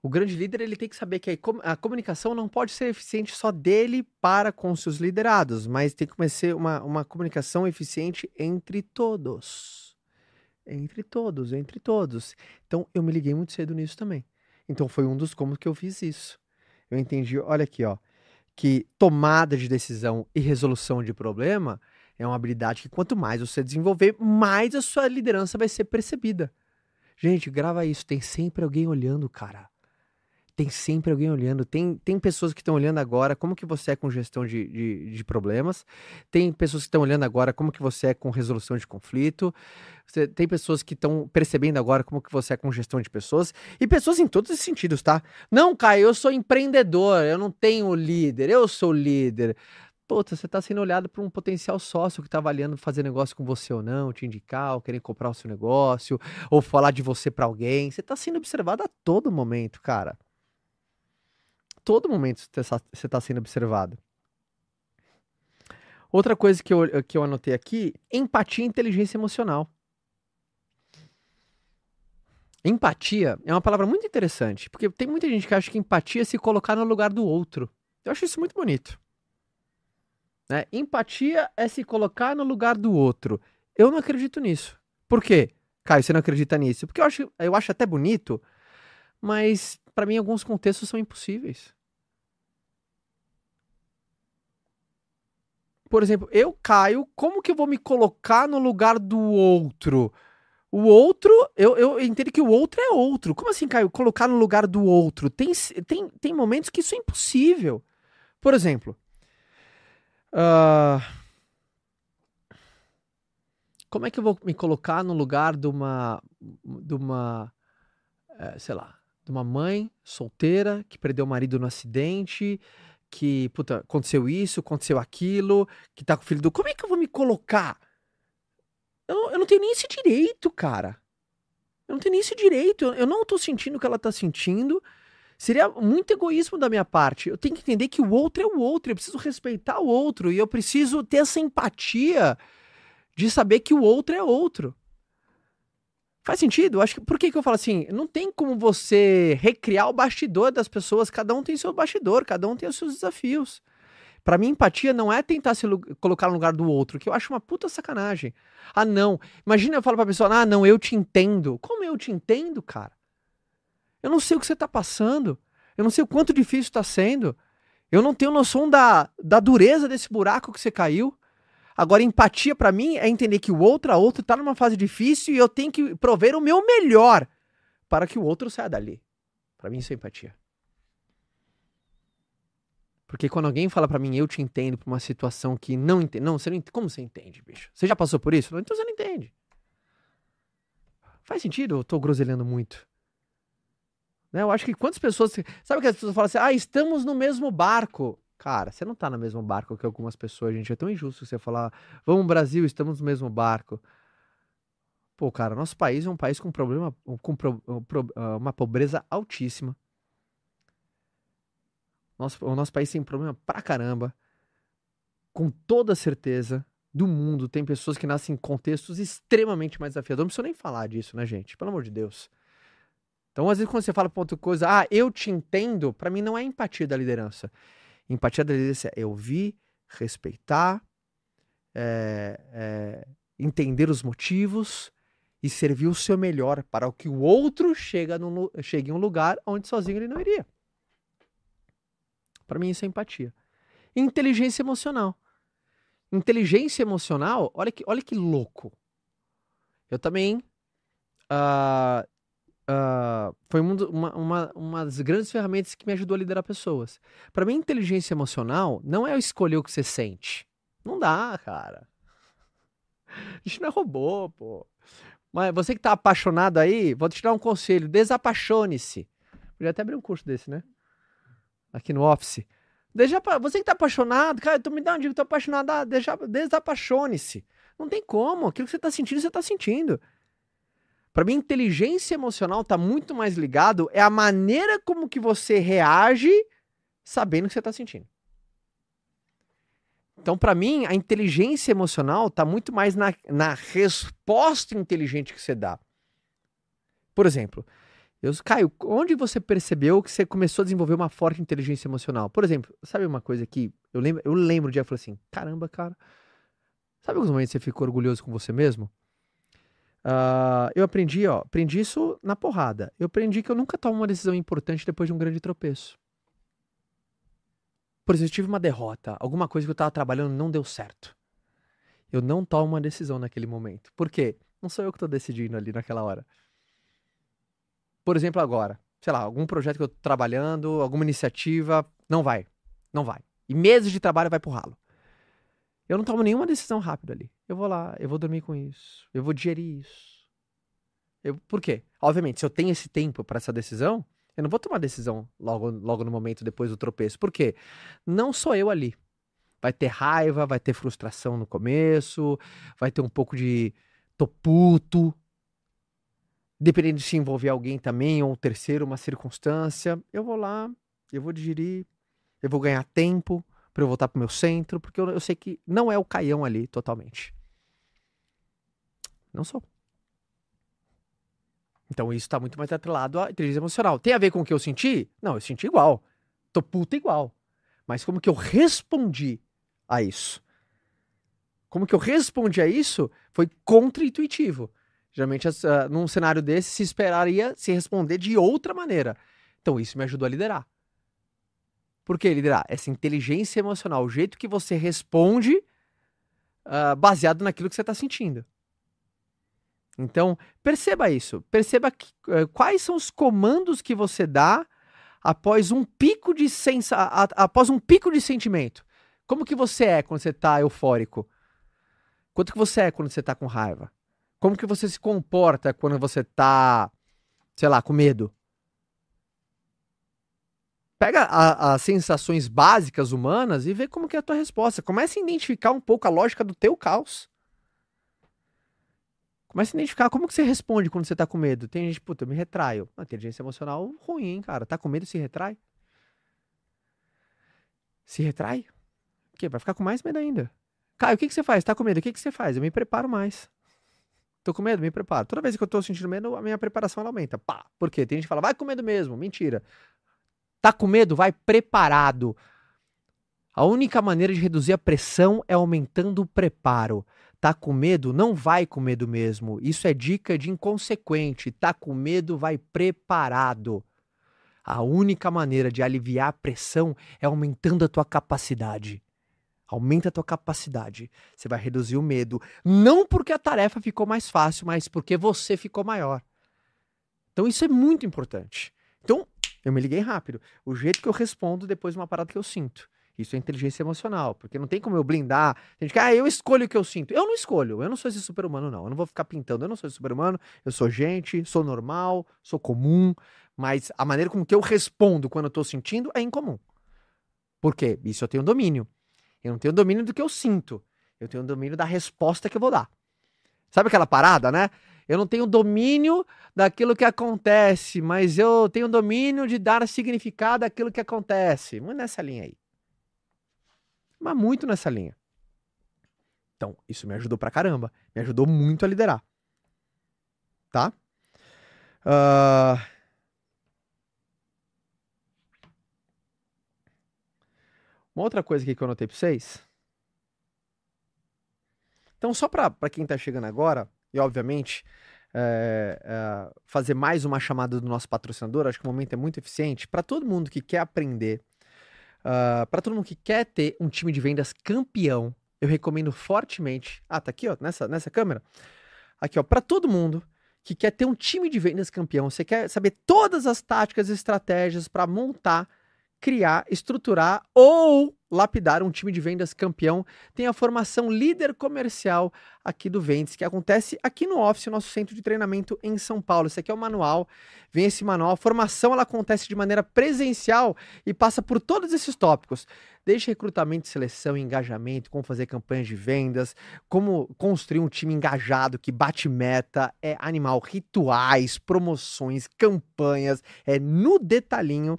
O grande líder ele tem que saber que a comunicação não pode ser eficiente só dele para com seus liderados, mas tem que ser uma, uma comunicação eficiente entre todos. Entre todos, entre todos. Então eu me liguei muito cedo nisso também. Então foi um dos como que eu fiz isso. eu entendi, olha aqui, ó, que tomada de decisão e resolução de problema é uma habilidade que quanto mais você desenvolver, mais a sua liderança vai ser percebida. Gente, grava isso, tem sempre alguém olhando, cara tem sempre alguém olhando. Tem, tem pessoas que estão olhando agora como que você é com gestão de, de, de, problemas. Tem pessoas que estão olhando agora como que você é com resolução de conflito. Você, tem pessoas que estão percebendo agora como que você é com gestão de pessoas. E pessoas em todos os sentidos, tá? Não, Caio, eu sou empreendedor, eu não tenho líder, eu sou líder. Puta, você está sendo olhado por um potencial sócio que está avaliando fazer negócio com você ou não, te indicar, ou querer comprar o seu negócio, ou falar de você para alguém. Você está sendo observado a todo momento, cara todo momento você está sendo observado. Outra coisa que eu, que eu anotei aqui: empatia e inteligência emocional. Empatia é uma palavra muito interessante, porque tem muita gente que acha que empatia é se colocar no lugar do outro. Eu acho isso muito bonito. Né? Empatia é se colocar no lugar do outro. Eu não acredito nisso. Por quê? Caio, você não acredita nisso? Porque eu acho, eu acho até bonito, mas para mim alguns contextos são impossíveis. Por exemplo, eu caio, como que eu vou me colocar no lugar do outro? O outro, eu, eu entendo que o outro é outro. Como assim, Caio? Colocar no lugar do outro? Tem, tem, tem momentos que isso é impossível. Por exemplo, uh, como é que eu vou me colocar no lugar de uma, de uma, é, sei lá, uma mãe solteira que perdeu o marido no acidente que, puta, aconteceu isso, aconteceu aquilo, que tá com o filho do. Como é que eu vou me colocar? Eu, eu não tenho nem esse direito, cara. Eu não tenho nem esse direito. Eu, eu não tô sentindo o que ela tá sentindo. Seria muito egoísmo da minha parte. Eu tenho que entender que o outro é o outro. Eu preciso respeitar o outro. E eu preciso ter essa empatia de saber que o outro é outro. Faz sentido? Acho que, por que, que eu falo assim? Não tem como você recriar o bastidor das pessoas, cada um tem seu bastidor, cada um tem os seus desafios. Para mim, empatia não é tentar se colocar no lugar do outro, que eu acho uma puta sacanagem. Ah, não. Imagina eu falo pra pessoa, ah, não, eu te entendo. Como eu te entendo, cara? Eu não sei o que você tá passando. Eu não sei o quanto difícil tá sendo. Eu não tenho noção da, da dureza desse buraco que você caiu. Agora, empatia para mim é entender que o outro, a outro, tá numa fase difícil e eu tenho que prover o meu melhor para que o outro saia dali. Para mim, isso é empatia. Porque quando alguém fala para mim, eu te entendo por uma situação que não entende. Não, você não entende. Como você entende, bicho? Você já passou por isso? Então você não entende. Faz sentido? Eu tô groselhando muito. Né? Eu acho que quantas pessoas. Sabe que as pessoas falam assim, ah, estamos no mesmo barco. Cara, você não tá no mesmo barco que algumas pessoas, gente. É tão injusto você falar, vamos Brasil, estamos no mesmo barco. Pô, cara, nosso país é um país com problema, com pro, ah, uma pobreza altíssima. Nosso, o nosso país tem problema pra caramba. Com toda certeza do mundo, tem pessoas que nascem em contextos extremamente mais desafiadores. Não preciso nem falar disso, né, gente? Pelo amor de Deus. Então, às vezes, quando você fala outra coisa, ah, eu te entendo, para mim não é empatia da liderança. Empatia da liderança é ouvir, respeitar, é, é, entender os motivos e servir o seu melhor para que o outro chega no, chegue em um lugar onde sozinho ele não iria. Para mim, isso é empatia. Inteligência emocional. Inteligência emocional, olha que, olha que louco. Eu também uh, uh, foi uma, uma, uma das grandes ferramentas que me ajudou a liderar pessoas. Para mim, inteligência emocional não é escolher o que você sente. Não dá, cara. A gente não é robô, pô. Mas você que tá apaixonado aí, vou te dar um conselho: desapaixone-se. Podia até abrir um curso desse, né? Aqui no Office. Deixa, você que tá apaixonado, cara, tu me dá um dica, tô apaixonado, ah, deixa, desapaixone-se. Não tem como. Aquilo que você tá sentindo, você tá sentindo. Para mim, inteligência emocional está muito mais ligado é a maneira como que você reage sabendo o que você está sentindo. Então, para mim, a inteligência emocional está muito mais na, na resposta inteligente que você dá. Por exemplo, eu, Caio, onde você percebeu que você começou a desenvolver uma forte inteligência emocional? Por exemplo, sabe uma coisa que eu lembro, eu lembro de eu falei assim: caramba, cara. Sabe alguns momentos que você ficou orgulhoso com você mesmo? Uh, eu aprendi, ó, aprendi isso na porrada. Eu aprendi que eu nunca tomo uma decisão importante depois de um grande tropeço. Por exemplo, eu tive uma derrota, alguma coisa que eu tava trabalhando não deu certo. Eu não tomo uma decisão naquele momento. Por quê? Não sou eu que tô decidindo ali naquela hora. Por exemplo, agora, sei lá, algum projeto que eu tô trabalhando, alguma iniciativa, não vai. Não vai. E meses de trabalho vai pro ralo. Eu não tomo nenhuma decisão rápida ali. Eu vou lá, eu vou dormir com isso, eu vou digerir isso. Eu, por quê? Obviamente, se eu tenho esse tempo para essa decisão, eu não vou tomar decisão logo, logo no momento depois do tropeço. Por quê? Não sou eu ali. Vai ter raiva, vai ter frustração no começo, vai ter um pouco de tô puto. Dependendo de se envolver alguém também, ou um terceiro, uma circunstância, eu vou lá, eu vou digerir, eu vou ganhar tempo para eu voltar pro meu centro, porque eu, eu sei que não é o caião ali totalmente. Não sou. Então isso está muito mais atrelado à inteligência emocional. Tem a ver com o que eu senti? Não, eu senti igual. Tô puta igual. Mas como que eu respondi a isso? Como que eu respondi a isso foi contra-intuitivo. Geralmente, uh, num cenário desse, se esperaria se responder de outra maneira. Então, isso me ajudou a liderar. Por que liderar? Essa inteligência emocional, o jeito que você responde uh, baseado naquilo que você está sentindo. Então, perceba isso. Perceba que, uh, quais são os comandos que você dá após um pico de sensa após um pico de sentimento. Como que você é quando você está eufórico? Quanto que você é quando você está com raiva? Como que você se comporta quando você está, sei lá, com medo? Pega as sensações básicas humanas e vê como que é a tua resposta. Comece a identificar um pouco a lógica do teu caos. Comece a identificar como que você responde quando você tá com medo. Tem gente, puta, eu me retraio. Uma inteligência emocional ruim, hein, cara. Tá com medo se retrai? Se retrai? O quê? Vai ficar com mais medo ainda. Caio, o que, que você faz? Tá com medo? O que, que você faz? Eu me preparo mais. Tô com medo? Me preparo. Toda vez que eu tô sentindo medo, a minha preparação aumenta. Pá. Por quê? Tem gente que fala, vai com medo mesmo. Mentira. Tá com medo? Vai preparado. A única maneira de reduzir a pressão é aumentando o preparo. Tá com medo? Não vai com medo mesmo. Isso é dica de inconsequente. Tá com medo? Vai preparado. A única maneira de aliviar a pressão é aumentando a tua capacidade. Aumenta a tua capacidade. Você vai reduzir o medo. Não porque a tarefa ficou mais fácil, mas porque você ficou maior. Então isso é muito importante. Então, eu me liguei rápido. O jeito que eu respondo depois de uma parada que eu sinto. Isso é inteligência emocional, porque não tem como eu blindar. Tem gente que, ah, eu escolho o que eu sinto. Eu não escolho, eu não sou esse super-humano, não. Eu não vou ficar pintando, eu não sou esse super-humano, eu sou gente, sou normal, sou comum, mas a maneira com que eu respondo quando eu tô sentindo é incomum. Por quê? Isso eu tenho domínio. Eu não tenho domínio do que eu sinto. Eu tenho domínio da resposta que eu vou dar. Sabe aquela parada, né? Eu não tenho domínio daquilo que acontece, mas eu tenho domínio de dar significado àquilo que acontece. Muito nessa linha aí mas muito nessa linha. Então, isso me ajudou pra caramba. Me ajudou muito a liderar. Tá? Uh... Uma outra coisa aqui que eu anotei pra vocês. Então, só pra, pra quem tá chegando agora, e obviamente, é, é, fazer mais uma chamada do nosso patrocinador, acho que o momento é muito eficiente. Para todo mundo que quer aprender Uh, ah, para todo mundo que quer ter um time de vendas campeão, eu recomendo fortemente. Ah, tá aqui, ó, nessa, nessa câmera. Aqui, ó, para todo mundo que quer ter um time de vendas campeão, você quer saber todas as táticas e estratégias para montar, criar, estruturar ou lapidar um time de vendas campeão, tem a formação líder comercial aqui do Vendes, que acontece aqui no Office, nosso centro de treinamento em São Paulo. Esse aqui é o manual, vem esse manual. A formação ela acontece de maneira presencial e passa por todos esses tópicos desde recrutamento, seleção, engajamento, como fazer campanhas de vendas, como construir um time engajado que bate meta, é animal, rituais, promoções, campanhas, é no detalhinho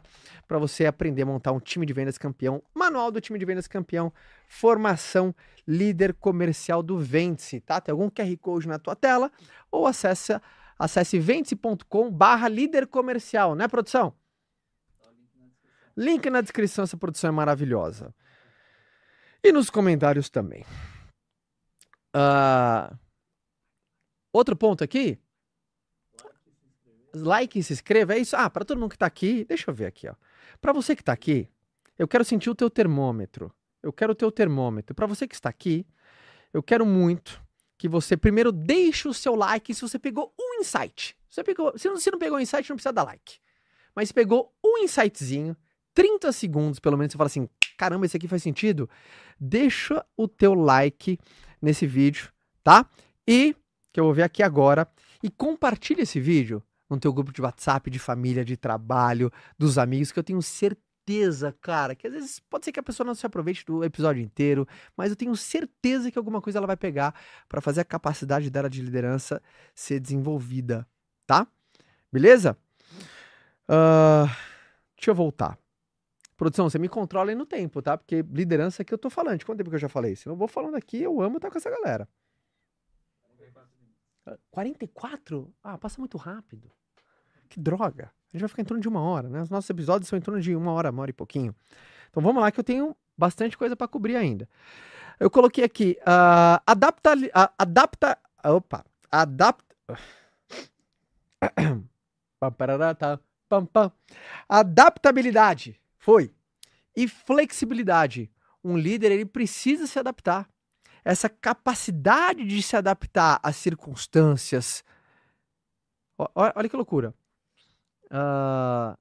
para você aprender a montar um time de vendas campeão, manual do time de vendas campeão, formação líder comercial do Vence, tá? Tem algum QR Code na tua tela ou acesse acesse vence.com barra líder comercial, né, produção? Link na descrição, essa produção é maravilhosa. E nos comentários também. Uh, outro ponto aqui. Like e se inscreva, é isso. Ah, para todo mundo que tá aqui, deixa eu ver aqui, ó. Para você que tá aqui, eu quero sentir o teu termômetro. Eu quero o teu termômetro. Para você que está aqui, eu quero muito que você primeiro deixe o seu like se você pegou um insight. Você pegou, se você não pegou um insight, não precisa dar like. Mas pegou um insightzinho, 30 segundos pelo menos, você fala assim: caramba, esse aqui faz sentido. Deixa o teu like nesse vídeo, tá? E que eu vou ver aqui agora e compartilha esse vídeo no teu grupo de WhatsApp, de família, de trabalho, dos amigos, que eu tenho certeza, cara, que às vezes pode ser que a pessoa não se aproveite do episódio inteiro, mas eu tenho certeza que alguma coisa ela vai pegar para fazer a capacidade dela de liderança ser desenvolvida, tá? Beleza? Uh, deixa eu voltar. Produção, você me controla aí no tempo, tá? Porque liderança é que eu tô falando. De quanto tempo que eu já falei? Se eu vou falando aqui, eu amo estar com essa galera. 44? Ah, passa muito rápido. Que droga. A gente vai ficar em torno de uma hora, né? Os nossos episódios são em torno de uma hora, uma hora e pouquinho. Então vamos lá, que eu tenho bastante coisa para cobrir ainda. Eu coloquei aqui, uh, adapta, uh, adapta, opa, adapta, *coughs* adaptabilidade, foi, e flexibilidade. Um líder, ele precisa se adaptar essa capacidade de se adaptar às circunstâncias. Olha que loucura. Uh,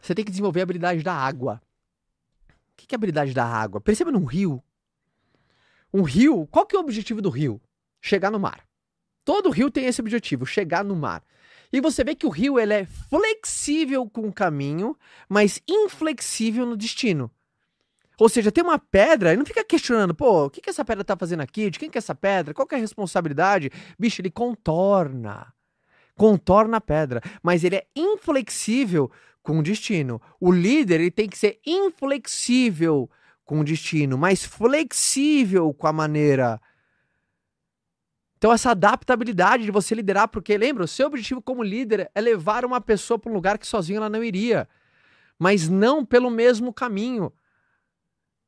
você tem que desenvolver a habilidade da água. O que é a habilidade da água? Perceba num rio. Um rio, qual que é o objetivo do rio? Chegar no mar. Todo rio tem esse objetivo, chegar no mar. E você vê que o rio ele é flexível com o caminho, mas inflexível no destino. Ou seja, tem uma pedra e não fica questionando, pô, o que, que essa pedra tá fazendo aqui? De quem que é essa pedra? Qual que é a responsabilidade? Bicho, ele contorna. Contorna a pedra. Mas ele é inflexível com o destino. O líder ele tem que ser inflexível com o destino, mas flexível com a maneira. Então, essa adaptabilidade de você liderar, porque lembra, o seu objetivo como líder é levar uma pessoa para um lugar que sozinho ela não iria, mas não pelo mesmo caminho.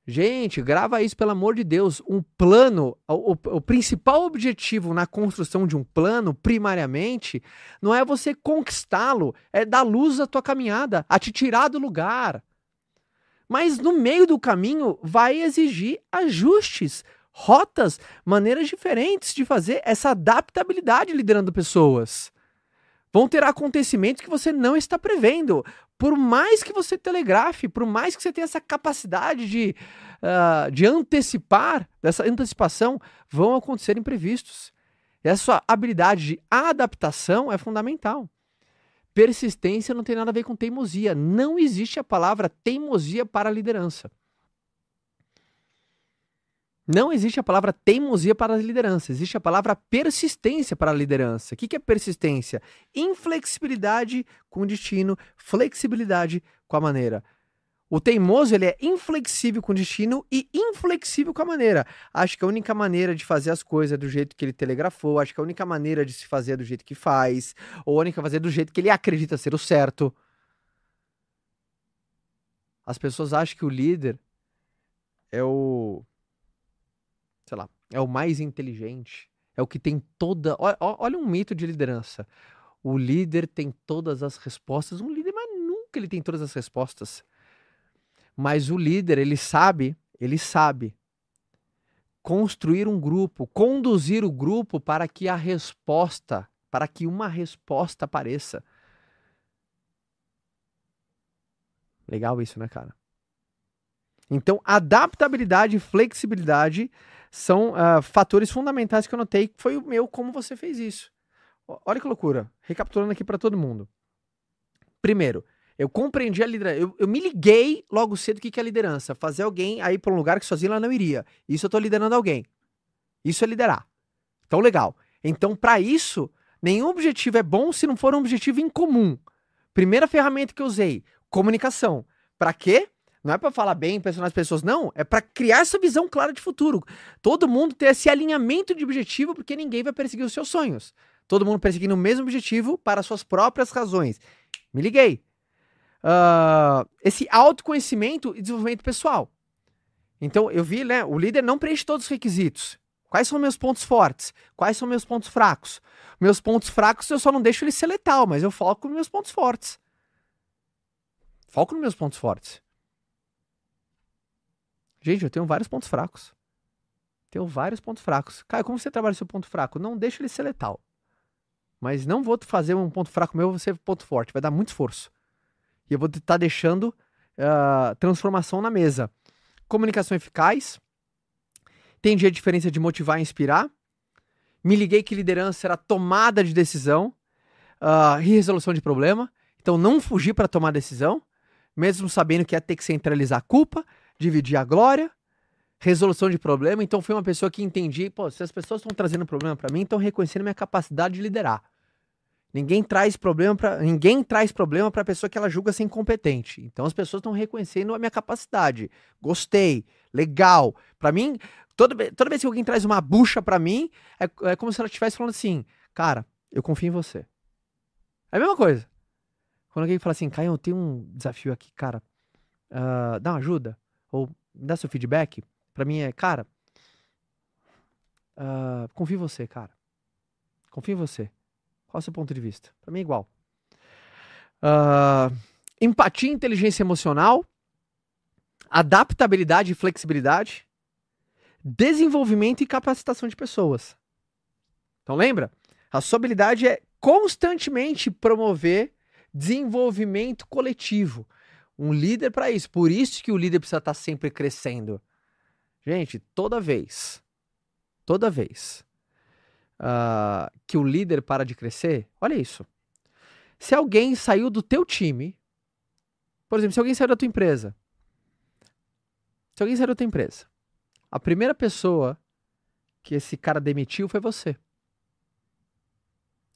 Gente, grava isso pelo amor de Deus. Um plano, o, o, principal objetivo na construção de um plano, primariamente, não é você conquistá-lo, é dar luz à tua caminhada, a te tirar do lugar. Mas no meio do caminho vai exigir ajustes, rotas, maneiras diferentes de fazer essa adaptabilidade liderando pessoas. Vão ter acontecimentos que você não está prevendo por mais que você telegrafe, por mais que você tenha essa capacidade de, uh, de antecipar, dessa antecipação, vão acontecer imprevistos. Essa habilidade de adaptação é fundamental. Persistência não tem nada a ver com teimosia. Não existe a palavra teimosia para liderança. Não existe a palavra teimosia para a liderança, existe a palavra persistência para a liderança. O que é persistência? Inflexibilidade com o destino, flexibilidade com a maneira. O teimoso ele é inflexível com o destino e inflexível com a maneira. Acho que a única maneira de fazer as coisas é do jeito que ele telegrafou, acho que a única maneira de se fazer é do jeito que faz, ou a única fazer é do jeito que ele acredita ser o certo. As pessoas acham que o líder é o sei lá, é o mais inteligente, é o que tem toda. Olha, um mito de liderança. O líder tem todas as respostas. Um líder, mas nunca ele tem todas as respostas. Mas o líder, ele sabe, ele sabe construir um grupo, conduzir o grupo para que a resposta, para que uma resposta apareça. Legal isso, né, cara? Então, adaptabilidade e flexibilidade são uh, fatores fundamentais que eu notei foi o meu como você fez isso. Olha que loucura. Recapitulando aqui para todo mundo. Primeiro, eu compreendi a liderança. Eu, eu, me liguei logo cedo o que, que é liderança. Fazer alguém aí para um lugar que sozinho ela não iria. Isso eu estou liderando alguém. Isso é liderar. Então, legal. Então, para isso, nenhum objetivo é bom se não for um objetivo em comum. Primeira ferramenta que eu usei: comunicação. Para quê? Não é para falar bem, impressionar as pessoas, não. É para criar essa visão clara de futuro. Todo mundo ter esse alinhamento de objetivo, porque ninguém vai perseguir os seus sonhos. Todo mundo perseguindo o mesmo objetivo para suas próprias razões. Me liguei. Uh, esse autoconhecimento e desenvolvimento pessoal. Então, eu vi, né? O líder não preenche todos os requisitos. Quais são meus pontos fortes? Quais são meus pontos fracos? Meus pontos fracos eu só não deixo ele ser letal, mas eu foco nos meus pontos fortes. Foco nos meus pontos fortes. Gente, eu tenho vários pontos fracos. Tenho vários pontos fracos. Caio, como você trabalha seu ponto fraco? Não deixa ele ser letal. Mas não vou fazer um ponto fraco meu ser ponto forte. Vai dar muito esforço. E eu vou estar tá deixando uh, transformação na mesa. Comunicação eficaz. Entendi a diferença de motivar e inspirar. Me liguei que liderança era tomada de decisão uh, e resolução de problema. Então, não fugir para tomar decisão, mesmo sabendo que ia ter que centralizar a culpa, dividir a glória, resolução de problema. Então, foi uma pessoa que entendi, pô, se as pessoas estão trazendo problema para mim, estão reconhecendo minha capacidade de liderar. Ninguém traz problema para ninguém traz problema para a pessoa que ela julga ser incompetente. Então as pessoas estão reconhecendo a minha capacidade. Gostei, legal. Para mim, toda, toda vez que alguém traz uma bucha para mim, é, é como se ela estivesse falando assim: "Cara, eu confio em você". É a mesma coisa. Quando alguém fala assim: "Caio, eu tenho um desafio aqui, cara. Uh, dá uma ajuda ou dá seu feedback". Para mim é, cara, uh, confio em você, cara. Confio em você. Qual é o seu ponto de vista? Para mim é igual. Uh, empatia e inteligência emocional, adaptabilidade e flexibilidade, desenvolvimento e capacitação de pessoas. Então lembra? A sua habilidade é constantemente promover desenvolvimento coletivo. Um líder para isso. Por isso que o líder precisa estar tá sempre crescendo. Gente, toda vez, toda vez uh, que o líder para de crescer, olha isso. Se alguém saiu do teu time, por exemplo, se alguém saiu da tua empresa, se alguém saiu da tua empresa, a primeira pessoa que esse cara demitiu foi você.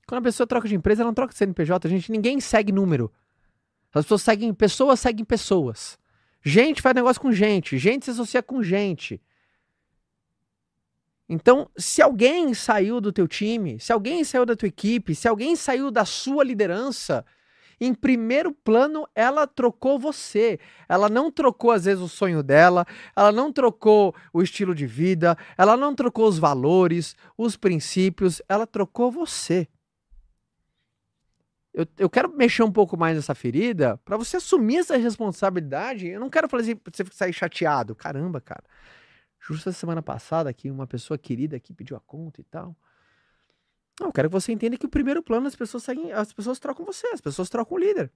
Quando a pessoa troca de empresa, ela não troca de CNPJ, gente, ninguém segue número. As pessoas seguem, pessoas seguem pessoas. Gente faz negócio com gente, gente se associa com gente. Então, se alguém saiu do teu time, se alguém saiu da tua equipe, se alguém saiu da sua liderança, em primeiro plano ela trocou você. Ela não trocou às vezes o sonho dela, ela não trocou o estilo de vida, ela não trocou os valores, os princípios, ela trocou você. Eu, eu quero mexer um pouco mais nessa ferida para você assumir essa responsabilidade. Eu não quero fazer você sair chateado. Caramba, cara. Justo essa semana passada aqui, uma pessoa querida aqui pediu a conta e tal. Não, eu quero que você entenda que o primeiro plano as pessoas seguem, as pessoas trocam você, as pessoas trocam o líder.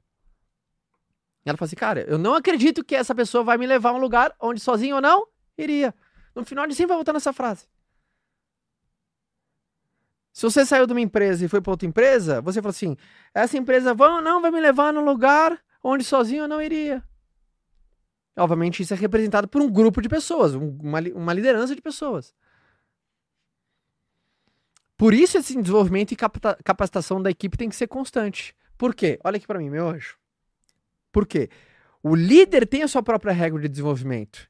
E ela fala assim, cara, eu não acredito que essa pessoa vai me levar a um lugar onde sozinho ou não iria. No final de sempre vai voltar nessa frase. Se você saiu de uma empresa e foi para outra empresa, você falou assim: essa empresa vai ou não vai me levar num lugar onde sozinho eu não iria. Obviamente, isso é representado por um grupo de pessoas, uma, uma liderança de pessoas. Por isso, esse desenvolvimento e capacitação da equipe tem que ser constante. Por quê? Olha aqui para mim, meu anjo. Por quê? O líder tem a sua própria regra de desenvolvimento.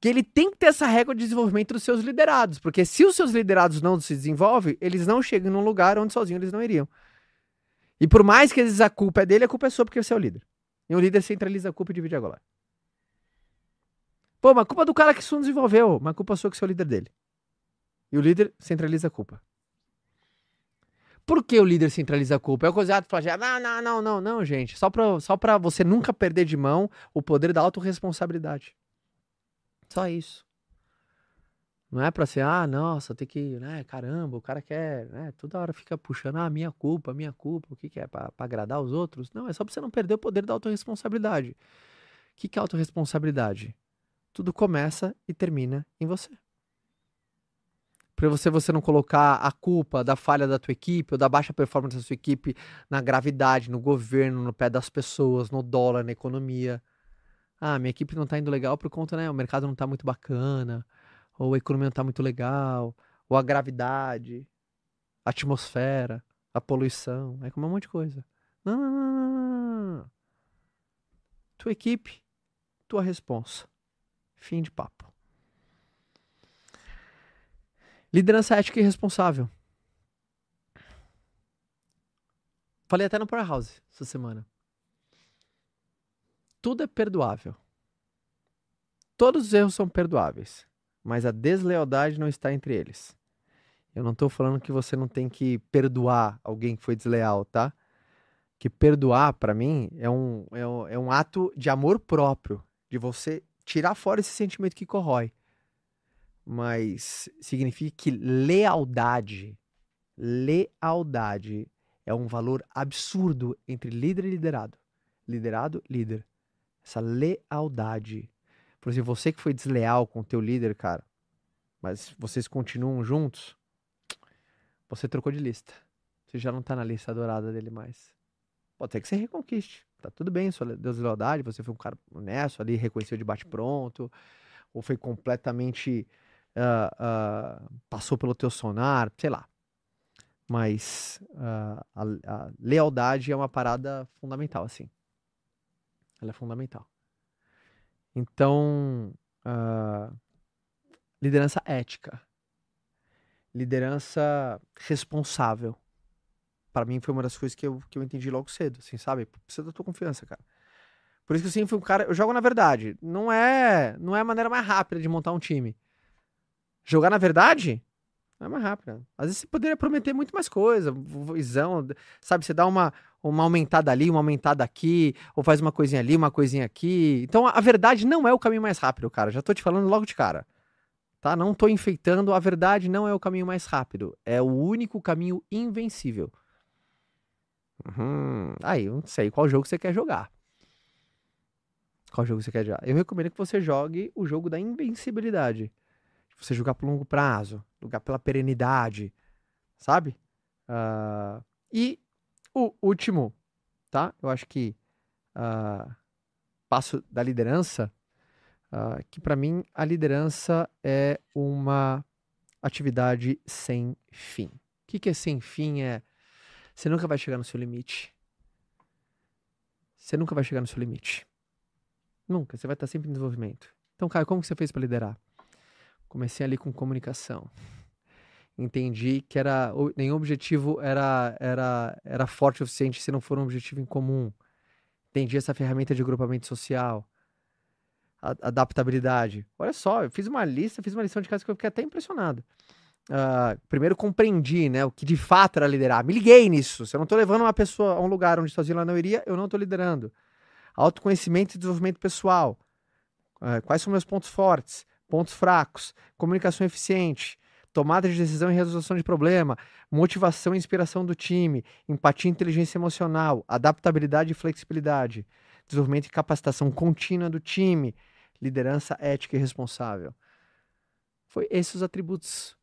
Que ele tem que ter essa regra de desenvolvimento dos seus liderados. Porque se os seus liderados não se desenvolvem, eles não chegam num lugar onde sozinhos eles não iriam. E por mais que vezes a culpa é dele, a culpa é sua porque você é o líder. E o líder centraliza a culpa e divide a glória. Pô, mas culpa do cara que isso não desenvolveu. Mas culpa sua que você é o líder dele. E o líder centraliza a culpa. Por que o líder centraliza a culpa? É o coisado fala, não, não, não, não, não, gente. Só pra, só pra você nunca perder de mão o poder da autorresponsabilidade. Só isso. Não é pra ser, ah, nossa, tem que, né, caramba, o cara quer, né, toda hora fica puxando, ah, minha culpa, minha culpa, o que, que é, pra, pra agradar os outros? Não, é só pra você não perder o poder da autorresponsabilidade. O que, que é autorresponsabilidade? tudo começa e termina em você. Para você você não colocar a culpa da falha da tua equipe ou da baixa performance da sua equipe na gravidade, no governo, no pé das pessoas, no dólar, na economia. Ah, minha equipe não está indo legal por conta, né? O mercado não está muito bacana, ou a economia não está muito legal, ou a gravidade, a atmosfera, a poluição, é como um monte de coisa. Não, não, não, não, não. Tua equipe, tua responsa. Fim de papo. Liderança ética e responsável. Falei até no Powerhouse essa semana. Tudo é perdoável. Todos os erros são perdoáveis, mas a deslealdade não está entre eles. Eu não estou falando que você não tem que perdoar alguém que foi desleal, tá? que perdoar, para mim, é um, é, um, é um ato de amor próprio, de você tirar fora esse sentimento que corrói. Mas significa que lealdade, lealdade é um valor absurdo entre líder e liderado. Liderado, líder. Essa lealdade. Por exemplo, você que foi desleal com o teu líder, cara, mas vocês continuam juntos, você trocou de lista. Você já não tá na lista dourada dele mais. Pode ser que você reconquiste. Tá tudo bem, sua deslealdade, você foi um cara honesto ali, reconheceu de bate-pronto, ou foi completamente. Uh, uh, passou pelo teu sonar, sei lá. Mas uh, a, a, lealdade é uma parada fundamental, assim. Ela é fundamental. Então, liderança ética, liderança responsável para mim foi uma das coisas que eu, que eu entendi logo cedo, assim, sabe? Precisa da tua confiança, cara. Por isso que eu sempre fui um cara, eu jogo na verdade. Não é, não é a maneira mais rápida de montar um time. Jogar na verdade é mais rápida. Às vezes você poderia prometer muito mais coisa, visão, sabe? Você dá uma, uma aumentada ali, uma aumentada aqui, ou faz uma coisinha ali, uma coisinha aqui. Então a verdade não é o caminho mais rápido, cara. Já tô te falando logo de cara. Tá? Não tô enfeitando, a verdade não é o caminho mais rápido. É o único caminho invencível. Uhum. Aí, eu não sei qual jogo você quer jogar. Qual jogo você quer jogar? Eu recomendo que você jogue o jogo da invencibilidade. Você jogar por longo prazo, jogar pela perenidade, sabe? Uh, e o último, tá? Eu acho que uh, passo da liderança, uh, que para mim a liderança é uma atividade sem fim. O que, que é sem fim? É você nunca vai chegar no seu limite. Você nunca vai chegar no seu limite. Nunca. Você vai estar sempre em desenvolvimento. Então, cara, como que você fez para liderar? Comecei ali com comunicação. Entendi que era nenhum objetivo era era era forte o suficiente se não for um objetivo em comum. Entendi essa ferramenta de grupamento social, adaptabilidade. Olha só, eu fiz uma lista, fiz uma lição de casa que eu fiquei até impressionado uh, primeiro compreendi, né, o que de fato era liderar. Me liguei nisso. Se eu não estou levando uma pessoa a um lugar onde sozinho ela não iria, eu não estou liderando. Autoconhecimento e desenvolvimento pessoal. Uh, quais são meus pontos fortes, pontos fracos, comunicação eficiente, tomada de decisão e resolução de problema, motivação e inspiração do time, empatia e inteligência emocional, adaptabilidade e flexibilidade, desenvolvimento e capacitação contínua do time, liderança ética e responsável. Foi esses os atributos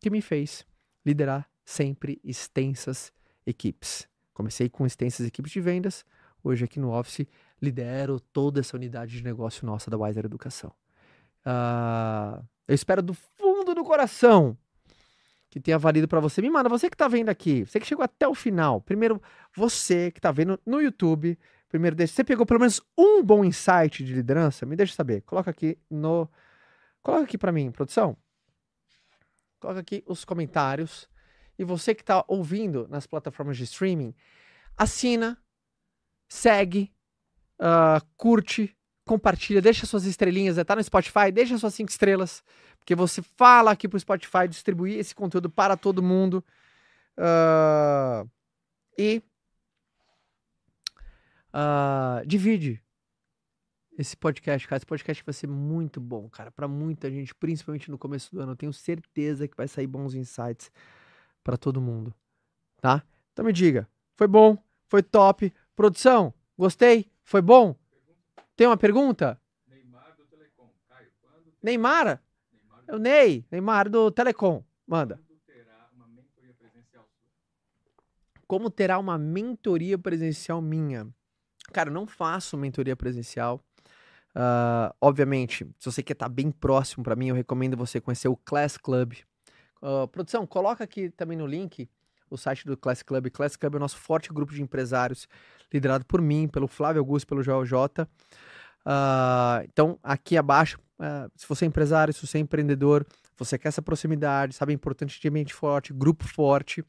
que me fez liderar sempre extensas equipes. Comecei com extensas equipes de vendas, hoje aqui no Office lidero toda essa unidade de negócio nossa da Wiser Educação. Uh, eu espero do fundo do coração que tenha valido para você. Me manda, você que está vendo aqui, você que chegou até o final. Primeiro, você que está vendo no YouTube, primeiro deixa, você pegou pelo menos um bom insight de liderança? Me deixa saber. Coloca aqui no Coloca aqui para mim, produção. Coloca aqui os comentários. E você que está ouvindo nas plataformas de streaming, assina, segue, uh, curte, compartilha, deixa suas estrelinhas, está no Spotify, deixa suas cinco estrelas, porque você fala aqui para o Spotify distribuir esse conteúdo para todo mundo. Uh, e uh, divide esse podcast, cara. Esse podcast vai ser muito bom, cara, para muita gente, principalmente no começo do ano. Eu tenho certeza que vai sair bons insights para todo mundo, tá? Então me diga, foi bom? Foi top? Produção, gostei? Foi bom? Tem uma pergunta? Neymar do Telecom. Caio, quando... Neymar? Neymar É o Ney, Neymar do Telecom. Manda. Como terá uma mentoria presencial minha? Cara, não faço mentoria presencial. Uh, obviamente, se você quer estar bem próximo para mim, eu recomendo você conhecer o Class Club. Uh, produção, coloca aqui também no link o site do Class Club. Class Club é o nosso forte grupo de empresários, liderado por mim, pelo Flávio Augusto, pelo Joel J. Uh, então, aqui abaixo, se você é empresário, se você é empreendedor, você quer essa proximidade, sabe, é importante de ambiente forte, grupo forte,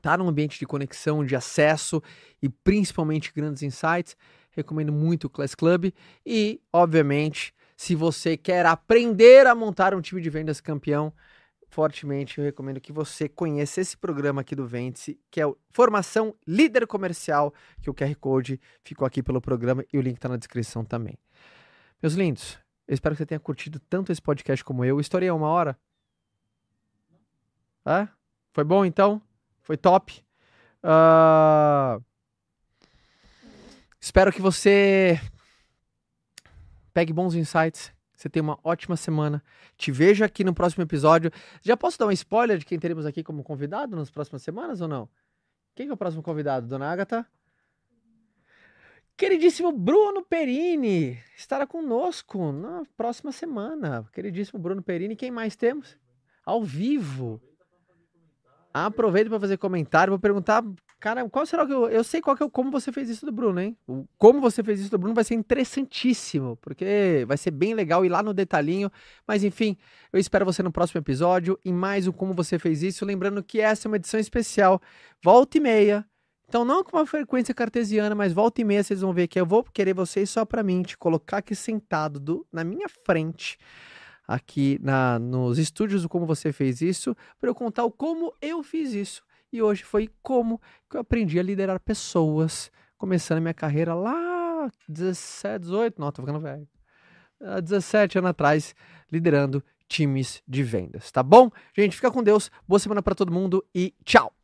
tá num ambiente de conexão, de acesso e principalmente grandes insights, recomendo muito o Class Club. E, obviamente, se você quer aprender a montar um time de vendas campeão, fortemente eu recomendo que você conheça esse programa aqui do Ventice, que é o Formação Líder Comercial, que o QR Code ficou aqui pelo programa e o link está na descrição também. Meus lindos, eu espero que você tenha curtido tanto esse podcast como eu. Estourei uma hora? É? Foi bom então? Foi top? Uh... Espero que você pegue bons insights. Você tenha uma ótima semana. Te vejo aqui no próximo episódio. Já posso dar um spoiler de quem teremos aqui como convidado nas próximas semanas ou não? Quem é o próximo convidado? Dona Agatha? Queridíssimo Bruno Perini estará conosco na próxima semana. Queridíssimo Bruno Perini, quem mais temos? Ao vivo. Aproveito para fazer comentário, vou perguntar, cara, qual será que eu, eu sei qual que é o como você fez isso do Bruno, hein? O como você fez isso do Bruno vai ser interessantíssimo, porque vai ser bem legal ir lá no detalhinho, mas enfim, eu espero você no próximo episódio em mais o como você fez isso, lembrando que essa é uma edição especial, volta e meia. Então não com uma frequência cartesiana, mas volta e meia vocês vão ver que eu vou querer vocês só para mim, te colocar aqui sentado do, na minha frente aqui na, nos estúdios do Como Você Fez Isso, para eu contar o como eu fiz isso. E hoje foi como que eu aprendi a liderar pessoas, começando a minha carreira lá 17, 18, não, tô ficando velho. 17 anos atrás, liderando times de vendas, tá bom? Gente, fica com Deus, boa semana para todo mundo e tchau!